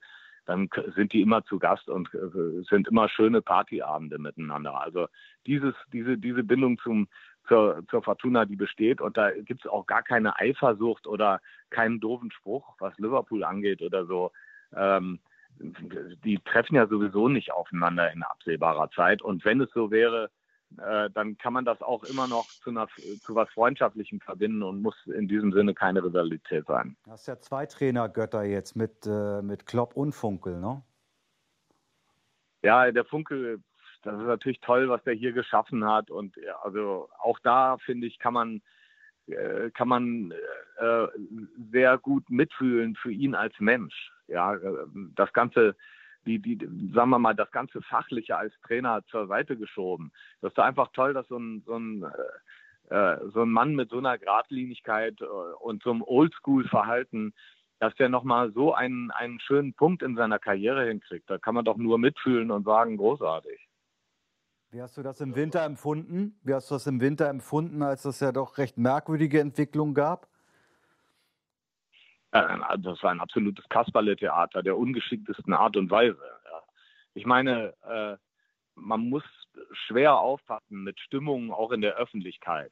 dann sind die immer zu Gast und äh, sind immer schöne Partyabende miteinander. Also dieses, diese, diese Bindung zum, zur, zur Fortuna, die besteht und da gibt es auch gar keine Eifersucht oder keinen doofen Spruch, was Liverpool angeht oder so. Ähm, die treffen ja sowieso nicht aufeinander in absehbarer Zeit. Und wenn es so wäre, äh, dann kann man das auch immer noch zu, einer, zu was Freundschaftlichem verbinden und muss in diesem Sinne keine Rivalität sein. Du hast ja zwei Trainergötter jetzt mit, äh, mit Klopp und Funkel, ne? Ja, der Funkel, das ist natürlich toll, was der hier geschaffen hat. Und also auch da, finde ich, kann man, äh, kann man äh, sehr gut mitfühlen für ihn als Mensch. Ja, äh, das Ganze die, die, sagen wir mal, das ganze Fachliche als Trainer zur Seite geschoben. Das ist einfach toll, dass so ein, so ein, äh, äh, so ein Mann mit so einer Gradlinigkeit äh, und so einem Oldschool-Verhalten, dass der nochmal so einen, einen schönen Punkt in seiner Karriere hinkriegt. Da kann man doch nur mitfühlen und sagen, großartig. Wie hast du das im Winter empfunden? Wie hast du das im Winter empfunden, als es ja doch recht merkwürdige Entwicklung gab? Äh, das war ein absolutes Kasperle-Theater der ungeschicktesten Art und Weise. Ich meine, äh, man muss schwer aufpassen mit Stimmungen auch in der Öffentlichkeit.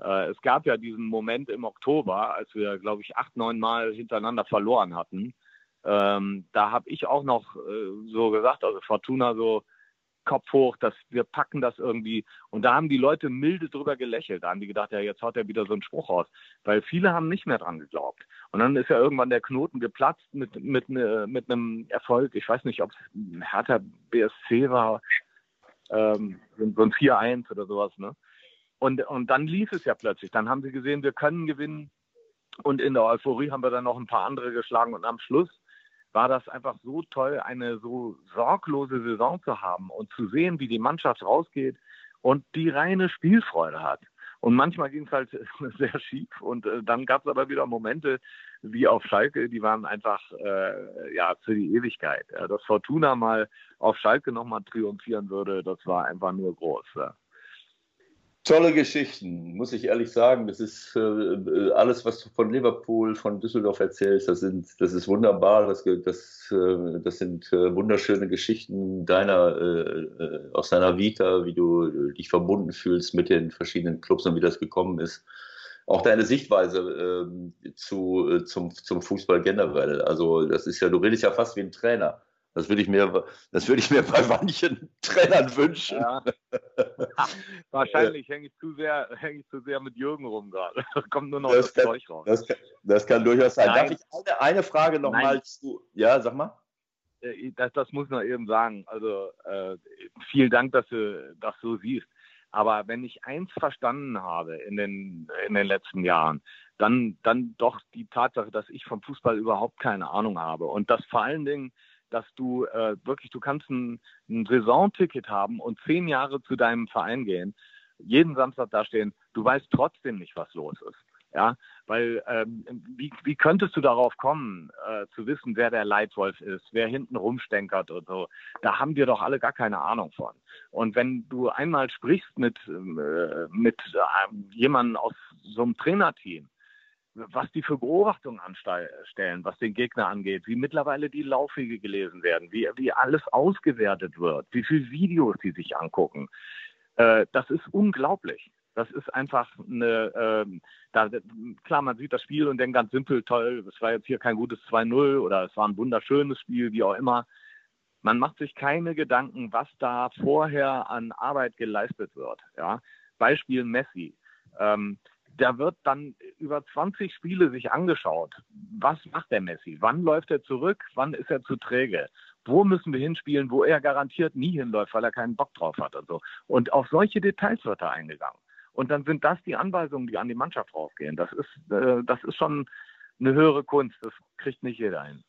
Äh, es gab ja diesen Moment im Oktober, als wir, glaube ich, acht, neun Mal hintereinander verloren hatten. Ähm, da habe ich auch noch so gesagt, also Fortuna so, Kopf hoch, dass wir packen das irgendwie. Und da haben die Leute milde drüber gelächelt. Da haben die gedacht, ja, jetzt haut er wieder so einen Spruch raus. Weil viele haben nicht mehr dran geglaubt. Und dann ist ja irgendwann der Knoten geplatzt mit, mit, ne, mit einem Erfolg. Ich weiß nicht, ob es Hertha BSC war, ähm, so ein 4-1 oder sowas. Ne? Und, und dann lief es ja plötzlich. Dann haben sie gesehen, wir können gewinnen. Und in der Euphorie haben wir dann noch ein paar andere geschlagen. Und am Schluss war das einfach so toll, eine so sorglose Saison zu haben und zu sehen, wie die Mannschaft rausgeht und die reine Spielfreude hat. Und manchmal ging es halt [laughs] sehr schief und äh, dann gab es aber wieder Momente wie auf Schalke, die waren einfach äh, ja für die Ewigkeit. Ja, dass Fortuna mal auf Schalke nochmal triumphieren würde, das war einfach nur groß. Ja. Tolle Geschichten, muss ich ehrlich sagen. Das ist äh, alles, was du von Liverpool, von Düsseldorf erzählst, das, sind, das ist wunderbar. Das, das, äh, das sind äh, wunderschöne Geschichten deiner, äh, äh, aus deiner Vita, wie du dich verbunden fühlst mit den verschiedenen Clubs und wie das gekommen ist. Auch deine Sichtweise ähm, zu, äh, zum, zum Fußball generell. Also, das ist ja, du redest ja fast wie ein Trainer. Das würde ich mir, das würde ich mir bei manchen [laughs] Trainern wünschen. Ja. Wahrscheinlich hänge ich zu sehr, hänge ich zu sehr mit Jürgen rum gerade. Da [laughs] kommt nur noch das, das kann, Zeug raus. Das kann, das kann durchaus sein. Nein. Darf ich eine, eine Frage noch Nein. mal zu? Ja, sag mal. Äh, das, das muss man eben sagen. Also äh, vielen Dank, dass du das so siehst. Aber wenn ich eins verstanden habe in den, in den letzten Jahren, dann, dann doch die Tatsache, dass ich vom Fußball überhaupt keine Ahnung habe. Und dass vor allen Dingen dass du äh, wirklich, du kannst ein, ein Saisonticket haben und zehn Jahre zu deinem Verein gehen, jeden Samstag dastehen, du weißt trotzdem nicht, was los ist. Ja, weil ähm, wie, wie könntest du darauf kommen, äh, zu wissen, wer der Leitwolf ist, wer hinten rumstenkert und so? Da haben wir doch alle gar keine Ahnung von. Und wenn du einmal sprichst mit, äh, mit äh, jemandem aus so einem Trainerteam, was die für Beobachtungen anstellen, was den Gegner angeht, wie mittlerweile die Laufwege gelesen werden, wie, wie alles ausgewertet wird, wie viele Videos sie sich angucken. Äh, das ist unglaublich. Das ist einfach eine, ähm, da, klar, man sieht das Spiel und denkt ganz simpel, toll, es war jetzt hier kein gutes 2-0 oder es war ein wunderschönes Spiel, wie auch immer. Man macht sich keine Gedanken, was da vorher an Arbeit geleistet wird. Ja? Beispiel Messi. Ähm, da wird dann über 20 Spiele sich angeschaut. Was macht der Messi? Wann läuft er zurück? Wann ist er zu träge? Wo müssen wir hinspielen, wo er garantiert nie hinläuft, weil er keinen Bock drauf hat und so. Und auf solche Details wird er eingegangen. Und dann sind das die Anweisungen, die an die Mannschaft rausgehen. Das ist, äh, das ist schon eine höhere Kunst. Das kriegt nicht jeder hin.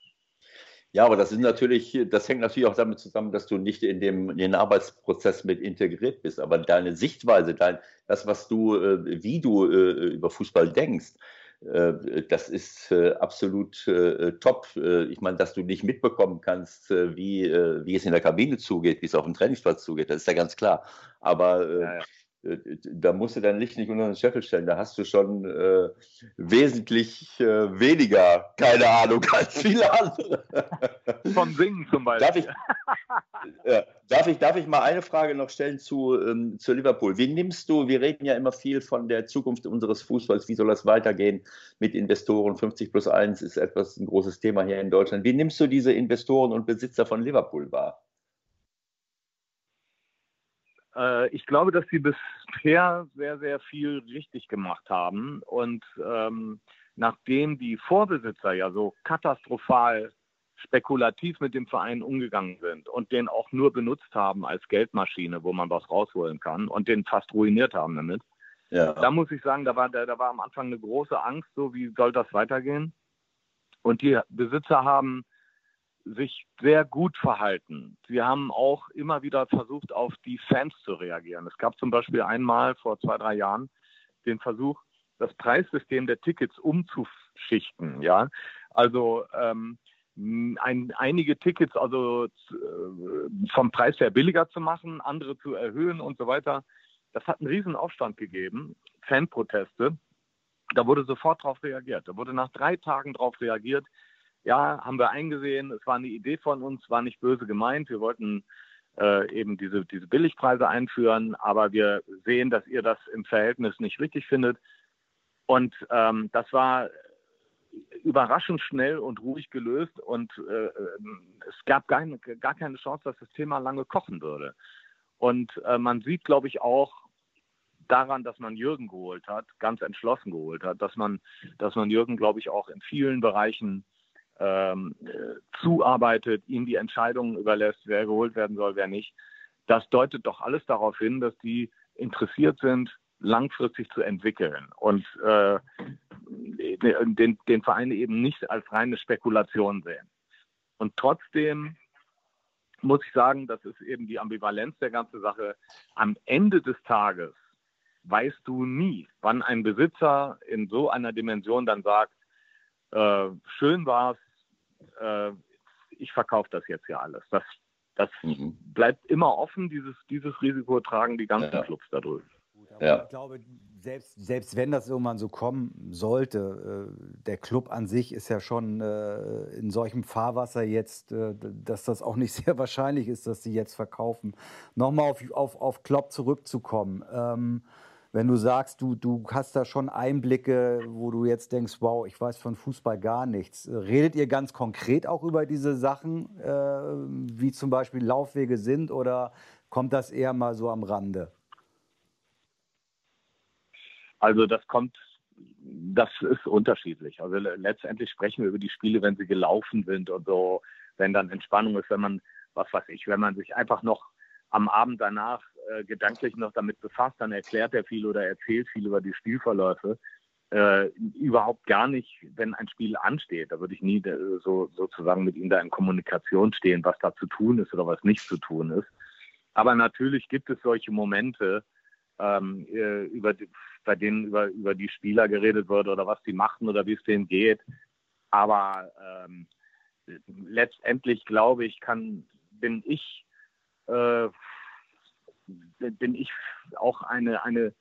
Ja, aber das ist natürlich, das hängt natürlich auch damit zusammen, dass du nicht in, dem, in den Arbeitsprozess mit integriert bist. Aber deine Sichtweise, dein, das, was du, äh, wie du äh, über Fußball denkst, äh, das ist absolut top. Ich meine, dass du nicht mitbekommen kannst, wie, wie es in der Kabine zugeht, wie es auf dem Trainingsplatz zugeht, das ist ja ganz klar. Aber ja, ja. Äh, da musst du dein Licht nicht unter den Scheffel stellen. Da hast du schon äh, wesentlich äh, weniger, keine Ahnung, [laughs] als viele andere. Von Singen zum Beispiel. Darf ich, äh, darf ich, darf ich mal eine Frage noch stellen zu, ähm, zu Liverpool? Wie nimmst du, wir reden ja immer viel von der Zukunft unseres Fußballs, wie soll das weitergehen mit Investoren? 50 plus 1 ist etwas ein großes Thema hier in Deutschland. Wie nimmst du diese Investoren und Besitzer von Liverpool wahr? Äh, ich glaube, dass sie bisher sehr, sehr viel richtig gemacht haben. Und ähm, nachdem die Vorbesitzer ja so katastrophal spekulativ mit dem Verein umgegangen sind und den auch nur benutzt haben als Geldmaschine, wo man was rausholen kann und den fast ruiniert haben damit. Ja. Da muss ich sagen, da war, da, da war am Anfang eine große Angst, so wie soll das weitergehen. Und die Besitzer haben sich sehr gut verhalten. Sie haben auch immer wieder versucht, auf die Fans zu reagieren. Es gab zum Beispiel einmal vor zwei, drei Jahren den Versuch, das Preissystem der Tickets umzuschichten. Ja, also ähm, ein, einige Tickets also äh, vom Preis her billiger zu machen, andere zu erhöhen und so weiter. Das hat einen riesen Aufstand gegeben, Fanproteste. Da wurde sofort darauf reagiert. Da wurde nach drei Tagen darauf reagiert ja, haben wir eingesehen, es war eine Idee von uns, war nicht böse gemeint. Wir wollten äh, eben diese, diese Billigpreise einführen, aber wir sehen, dass ihr das im Verhältnis nicht richtig findet. Und ähm, das war überraschend schnell und ruhig gelöst und äh, es gab gar, gar keine Chance, dass das Thema lange kochen würde. Und äh, man sieht, glaube ich, auch daran, dass man Jürgen geholt hat, ganz entschlossen geholt hat, dass man, dass man Jürgen, glaube ich, auch in vielen Bereichen ähm, zuarbeitet, ihm die Entscheidungen überlässt, wer geholt werden soll, wer nicht. Das deutet doch alles darauf hin, dass die interessiert sind, langfristig zu entwickeln und äh, den, den Verein eben nicht als reine Spekulation sehen. Und trotzdem muss ich sagen, das ist eben die Ambivalenz der ganzen Sache. Am Ende des Tages weißt du nie, wann ein Besitzer in so einer Dimension dann sagt, äh, schön war es, äh, ich verkaufe das jetzt ja alles. Das, das mhm. bleibt immer offen, dieses, dieses Risiko tragen die ganzen ja. Clubs da drüben. Ja. Ich glaube, selbst, selbst wenn das irgendwann so kommen sollte, äh, der Club an sich ist ja schon äh, in solchem Fahrwasser jetzt, äh, dass das auch nicht [laughs] sehr wahrscheinlich ist, dass sie jetzt verkaufen. Nochmal auf, auf, auf Klopp zurückzukommen. Ähm, wenn du sagst, du, du hast da schon Einblicke, wo du jetzt denkst, wow, ich weiß von Fußball gar nichts. Redet ihr ganz konkret auch über diese Sachen, äh, wie zum Beispiel Laufwege sind, oder kommt das eher mal so am Rande? Also das kommt, das ist unterschiedlich. Also letztendlich sprechen wir über die Spiele, wenn sie gelaufen sind und so, wenn dann Entspannung ist, wenn man, was weiß ich, wenn man sich einfach noch am Abend danach äh, gedanklich noch damit befasst, dann erklärt er viel oder erzählt viel über die Spielverläufe. Äh, überhaupt gar nicht, wenn ein Spiel ansteht. Da würde ich nie äh, so sozusagen mit ihm da in Kommunikation stehen, was da zu tun ist oder was nicht zu tun ist. Aber natürlich gibt es solche Momente, ähm, äh, über die, bei denen über, über die Spieler geredet wird oder was sie machten oder wie es denen geht. Aber ähm, letztendlich glaube ich, kann, bin ich äh, bin ich auch eine, eine,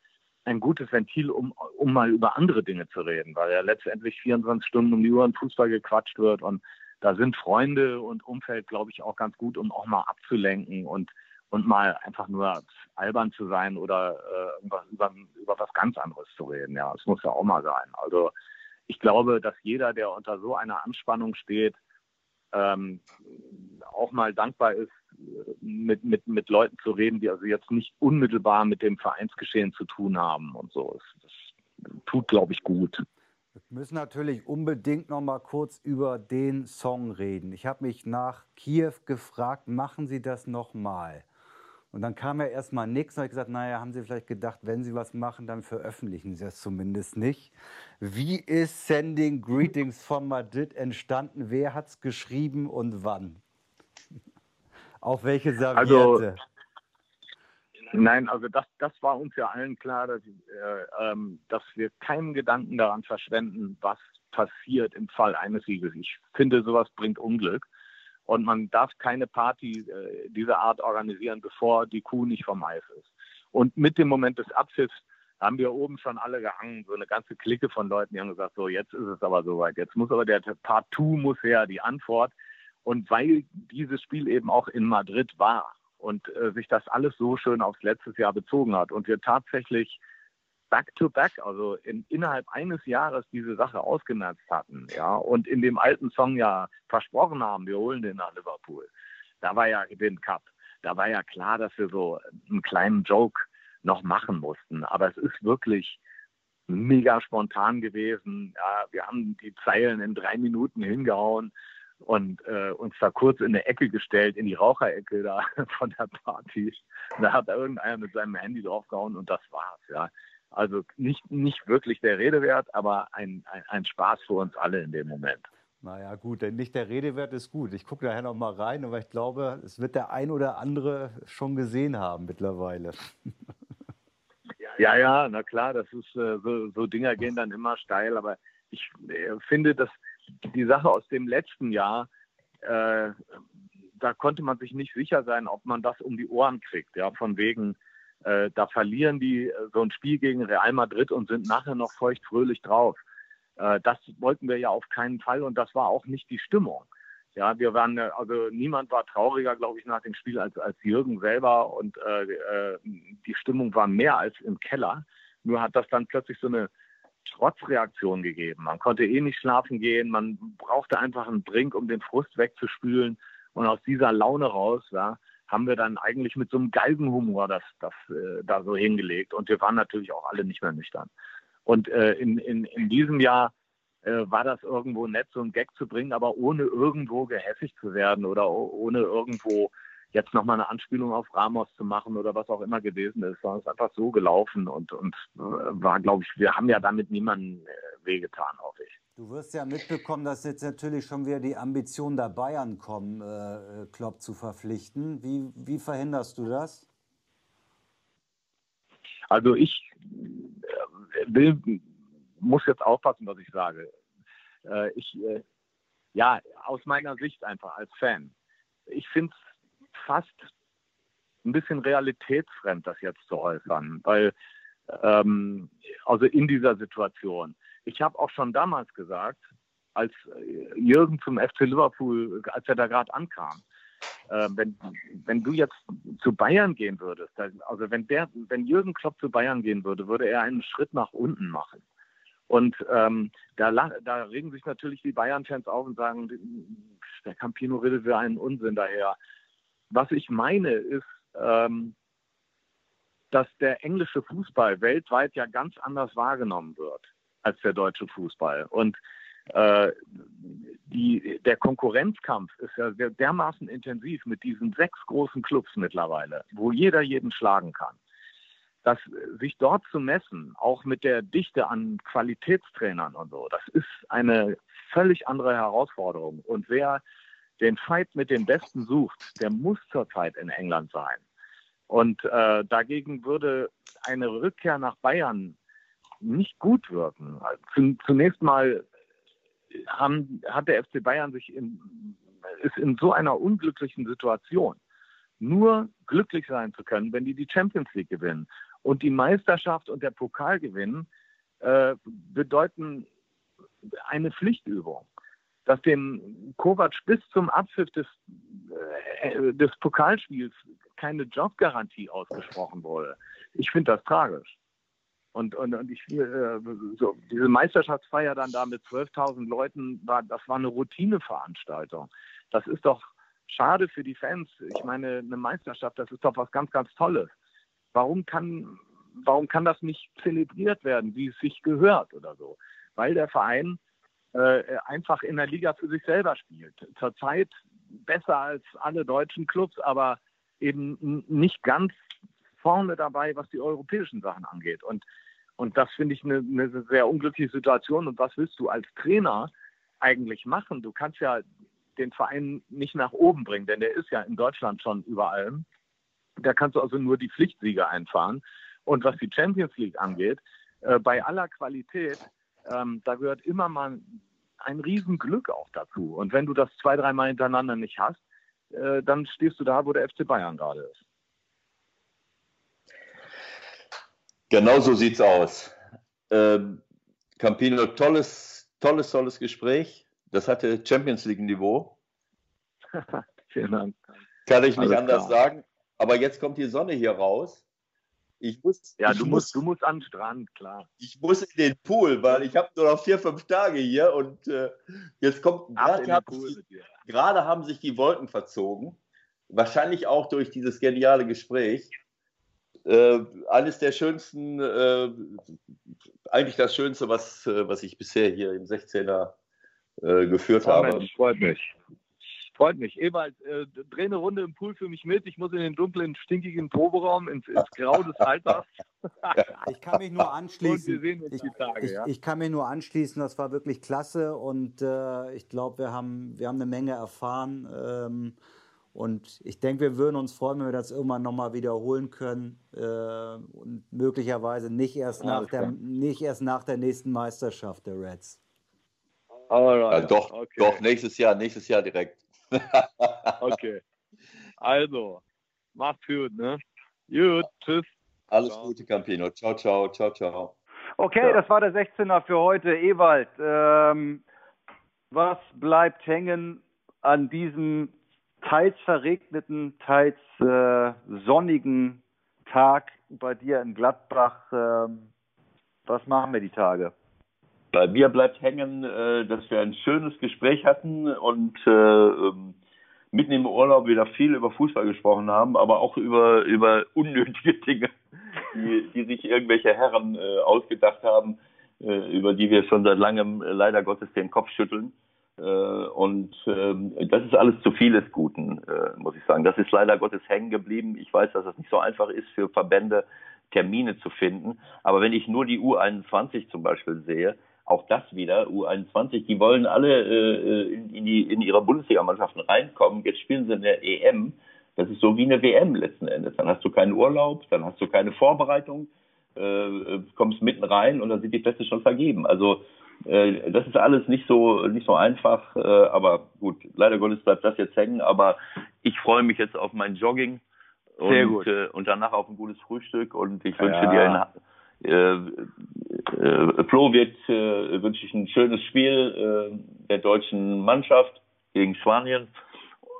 ein gutes Ventil, um, um mal über andere Dinge zu reden, weil ja letztendlich 24 Stunden um die Uhr im Fußball gequatscht wird und da sind Freunde und Umfeld, glaube ich, auch ganz gut, um auch mal abzulenken und, und mal einfach nur albern zu sein oder äh, über, über, über was ganz anderes zu reden. Ja, es muss ja auch mal sein. Also ich glaube, dass jeder, der unter so einer Anspannung steht, ähm, auch mal dankbar ist, mit, mit, mit Leuten zu reden, die also jetzt nicht unmittelbar mit dem Vereinsgeschehen zu tun haben und so. Das, das tut, glaube ich, gut. Wir müssen natürlich unbedingt noch mal kurz über den Song reden. Ich habe mich nach Kiew gefragt, machen Sie das noch mal? Und dann kam ja erstmal nichts. Und ich gesagt, naja, haben Sie vielleicht gedacht, wenn Sie was machen, dann veröffentlichen Sie es zumindest nicht. Wie ist Sending Greetings von Madrid entstanden? Wer hat es geschrieben und wann? Auf welche Serviette? Also, Nein, also das, das war uns ja allen klar, dass, äh, ähm, dass wir keinen Gedanken daran verschwenden, was passiert im Fall eines Sieges. Ich finde, sowas bringt Unglück. Und man darf keine Party äh, dieser Art organisieren, bevor die Kuh nicht vom Eis ist. Und mit dem Moment des Abpfiffs haben wir oben schon alle gehangen, so eine ganze Clique von Leuten, die haben gesagt, so jetzt ist es aber soweit. Jetzt muss aber der Part 2 muss her, die Antwort. Und weil dieses Spiel eben auch in Madrid war und äh, sich das alles so schön aufs letzte Jahr bezogen hat und wir tatsächlich back-to-back, -back, also in, innerhalb eines Jahres diese Sache ausgenutzt hatten, ja, und in dem alten Song ja versprochen haben, wir holen den nach Liverpool. Da war ja den Cup. Da war ja klar, dass wir so einen kleinen Joke noch machen mussten. Aber es ist wirklich mega spontan gewesen. Ja, wir haben die Zeilen in drei Minuten hingehauen und äh, uns da kurz in eine Ecke gestellt, in die Raucherecke da [laughs] von der Party. Da hat da irgendeiner mit seinem Handy draufgehauen und das war's, ja. Also nicht, nicht wirklich der Rede wert, aber ein, ein, ein Spaß für uns alle in dem Moment. Naja, gut, denn nicht der Redewert ist gut. Ich gucke nachher noch mal rein, aber ich glaube, es wird der ein oder andere schon gesehen haben mittlerweile. [laughs] Ja, ja, na klar, das ist äh, so, so Dinger gehen dann immer steil, aber ich äh, finde, dass die Sache aus dem letzten Jahr, äh, da konnte man sich nicht sicher sein, ob man das um die Ohren kriegt, ja, von wegen, äh, da verlieren die äh, so ein Spiel gegen Real Madrid und sind nachher noch feuchtfröhlich drauf. Äh, das wollten wir ja auf keinen Fall und das war auch nicht die Stimmung. Ja, wir waren, äh, also niemand war trauriger, glaube ich, nach dem Spiel als, als Jürgen selber und äh, äh, die Stimmung war mehr als im Keller. Nur hat das dann plötzlich so eine Trotzreaktion gegeben. Man konnte eh nicht schlafen gehen, man brauchte einfach einen Drink, um den Frust wegzuspülen. Und aus dieser Laune raus, ja, haben wir dann eigentlich mit so einem Galgenhumor das, das äh, da so hingelegt. Und wir waren natürlich auch alle nicht mehr nüchtern. Und äh, in, in, in diesem Jahr äh, war das irgendwo nett, so einen Gag zu bringen, aber ohne irgendwo gehässig zu werden oder ohne irgendwo jetzt nochmal eine Anspielung auf Ramos zu machen oder was auch immer gewesen ist, sondern es ist einfach so gelaufen und, und äh, war, glaube ich, wir haben ja damit niemanden äh, wehgetan, hoffe ich. Du wirst ja mitbekommen, dass jetzt natürlich schon wieder die Ambitionen der Bayern kommen, äh, Klopp zu verpflichten. Wie, wie verhinderst du das? Also ich äh, will, muss jetzt aufpassen, was ich sage. Äh, ich, äh, ja, aus meiner Sicht einfach als Fan. Ich finde es fast ein bisschen realitätsfremd, das jetzt zu äußern, weil ähm, also in dieser Situation ich habe auch schon damals gesagt, als äh, Jürgen zum FC Liverpool, als er da gerade ankam, äh, wenn, wenn du jetzt zu Bayern gehen würdest, also wenn der, wenn Jürgen Klopp zu Bayern gehen würde, würde er einen Schritt nach unten machen. Und ähm, da, da regen sich natürlich die Bayern-Fans auf und sagen, der Campino redet für einen Unsinn daher. Was ich meine ist, ähm, dass der englische Fußball weltweit ja ganz anders wahrgenommen wird als der deutsche Fußball. Und äh, die, der Konkurrenzkampf ist ja dermaßen intensiv mit diesen sechs großen Clubs mittlerweile, wo jeder jeden schlagen kann. Dass sich dort zu messen, auch mit der Dichte an Qualitätstrainern und so, das ist eine völlig andere Herausforderung. Und wer den Fight mit den Besten sucht, der muss zurzeit in England sein. Und äh, dagegen würde eine Rückkehr nach Bayern nicht gut wirken. Zunächst mal haben, hat der FC Bayern sich in, ist in so einer unglücklichen Situation, nur glücklich sein zu können, wenn die die Champions League gewinnen. Und die Meisterschaft und der Pokal gewinnen äh, bedeuten eine Pflichtübung. Dass dem Kovac bis zum Abpfiff des, äh, des Pokalspiels keine Jobgarantie ausgesprochen wurde. Ich finde das tragisch. Und, und, und ich, äh, so, diese Meisterschaftsfeier dann da mit 12.000 Leuten, war, das war eine Routineveranstaltung. Das ist doch schade für die Fans. Ich meine, eine Meisterschaft, das ist doch was ganz, ganz Tolles. Warum kann, warum kann das nicht zelebriert werden, wie es sich gehört oder so? Weil der Verein äh, einfach in der Liga für sich selber spielt. Zurzeit besser als alle deutschen Clubs, aber eben nicht ganz vorne dabei, was die europäischen Sachen angeht. Und und das finde ich eine, eine sehr unglückliche Situation. Und was willst du als Trainer eigentlich machen? Du kannst ja den Verein nicht nach oben bringen, denn der ist ja in Deutschland schon über allem. Da kannst du also nur die Pflichtsiege einfahren. Und was die Champions League angeht, äh, bei aller Qualität, ähm, da gehört immer mal ein Riesenglück auch dazu. Und wenn du das zwei, dreimal hintereinander nicht hast, äh, dann stehst du da, wo der FC Bayern gerade ist. Genau so sieht's aus. Ähm, Campino, tolles, tolles, tolles Gespräch. Das hatte Champions League-Niveau. [laughs] Vielen Dank. Kann ich nicht Alles anders klar. sagen. Aber jetzt kommt die Sonne hier raus. Ich muss, ja, ich du, musst, du musst an den Strand, klar. Ich muss in den Pool, weil ich habe nur noch vier, fünf Tage hier und äh, jetzt kommt gerade haben sich die Wolken verzogen. Wahrscheinlich auch durch dieses geniale Gespräch. Äh, eines der schönsten, äh, eigentlich das Schönste, was, äh, was ich bisher hier im 16er äh, geführt oh, habe. Mensch, freut mich. Freut mich. Ewald, äh, dreh eine Runde im Pool für mich mit. Ich muss in den dunklen, stinkigen Proberaum ins, ins Grau des Alters. [laughs] ich kann mich nur anschließen. Ich, Tage, ich, ja? ich, kann mich nur anschließen. Das war wirklich klasse und äh, ich glaube, wir haben, wir haben eine Menge erfahren. Ähm, und ich denke, wir würden uns freuen, wenn wir das irgendwann nochmal wiederholen können. Äh, und möglicherweise nicht erst, nach der, nicht erst nach der nächsten Meisterschaft der Reds. Ja, doch, okay. doch, nächstes Jahr, nächstes Jahr direkt. [laughs] okay. Also, macht's gut, ne? Gut, tschüss. Alles ciao. Gute, Campino. Ciao, ciao, ciao, ciao. Okay, ja. das war der 16er für heute. Ewald, ähm, was bleibt hängen an diesem teils verregneten, teils äh, sonnigen Tag bei dir in Gladbach? Ähm, was machen wir die Tage? Bei mir bleibt hängen, äh, dass wir ein schönes Gespräch hatten und äh, ähm, mitten im Urlaub wieder viel über Fußball gesprochen haben, aber auch über, über unnötige [laughs] Dinge, die, die sich irgendwelche Herren äh, ausgedacht haben, äh, über die wir schon seit langem äh, leider Gottes den Kopf schütteln. Äh, und ähm, das ist alles zu viel des Guten, muss ich sagen. Das ist leider Gottes hängen geblieben. Ich weiß, dass es nicht so einfach ist für Verbände, Termine zu finden. Aber wenn ich nur die U21 zum Beispiel sehe, auch das wieder, U21, die wollen alle äh, in, in, die, in ihre Bundesligamannschaften reinkommen. Jetzt spielen sie in der EM. Das ist so wie eine WM letzten Endes. Dann hast du keinen Urlaub, dann hast du keine Vorbereitung, äh, kommst mitten rein und dann sind die Plätze schon vergeben. Also äh, das ist alles nicht so nicht so einfach, äh, aber gut, leider Gottes bleibt das jetzt hängen. Aber ich freue mich jetzt auf mein Jogging und, äh, und danach auf ein gutes Frühstück und ich wünsche ja. dir ein äh, äh, Flo wird, äh, wünsche ich ein schönes Spiel äh, der deutschen Mannschaft gegen Spanien,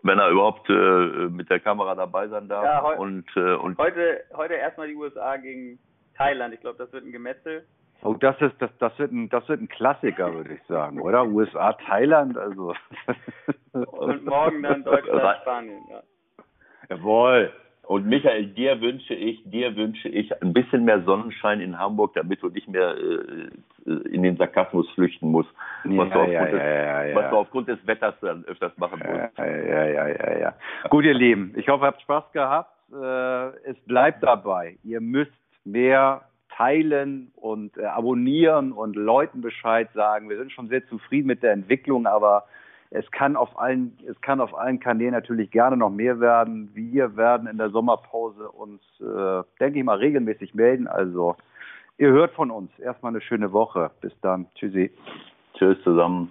wenn er überhaupt äh, mit der Kamera dabei sein darf. Ja, heu und, äh, und heute, heute erstmal die USA gegen Thailand. Ich glaube, das wird ein Gemetzel. Oh, das ist das, das wird ein das wird ein Klassiker, würde ich sagen, oder? USA, Thailand, also. [laughs] und morgen dann Deutschland, [laughs] Spanien. Ja. Jawohl. Und Michael, dir wünsche ich, dir wünsche ich ein bisschen mehr Sonnenschein in Hamburg, damit du nicht mehr äh, in den Sarkasmus flüchten musst, was, ja, du ja, des, ja, was, du aufgrund des, Wetters dann öfters machen musst. Ja, ja, ja, ja, ja. Gut, ihr Lieben, ich hoffe, ihr habt Spaß gehabt. Äh, es bleibt dabei. Ihr müsst mehr teilen und äh, abonnieren und Leuten Bescheid sagen. Wir sind schon sehr zufrieden mit der Entwicklung, aber es kann auf allen, es kann auf allen Kanälen natürlich gerne noch mehr werden. Wir werden in der Sommerpause uns, äh, denke ich mal, regelmäßig melden. Also ihr hört von uns. Erstmal eine schöne Woche. Bis dann. Tschüssi. Tschüss zusammen.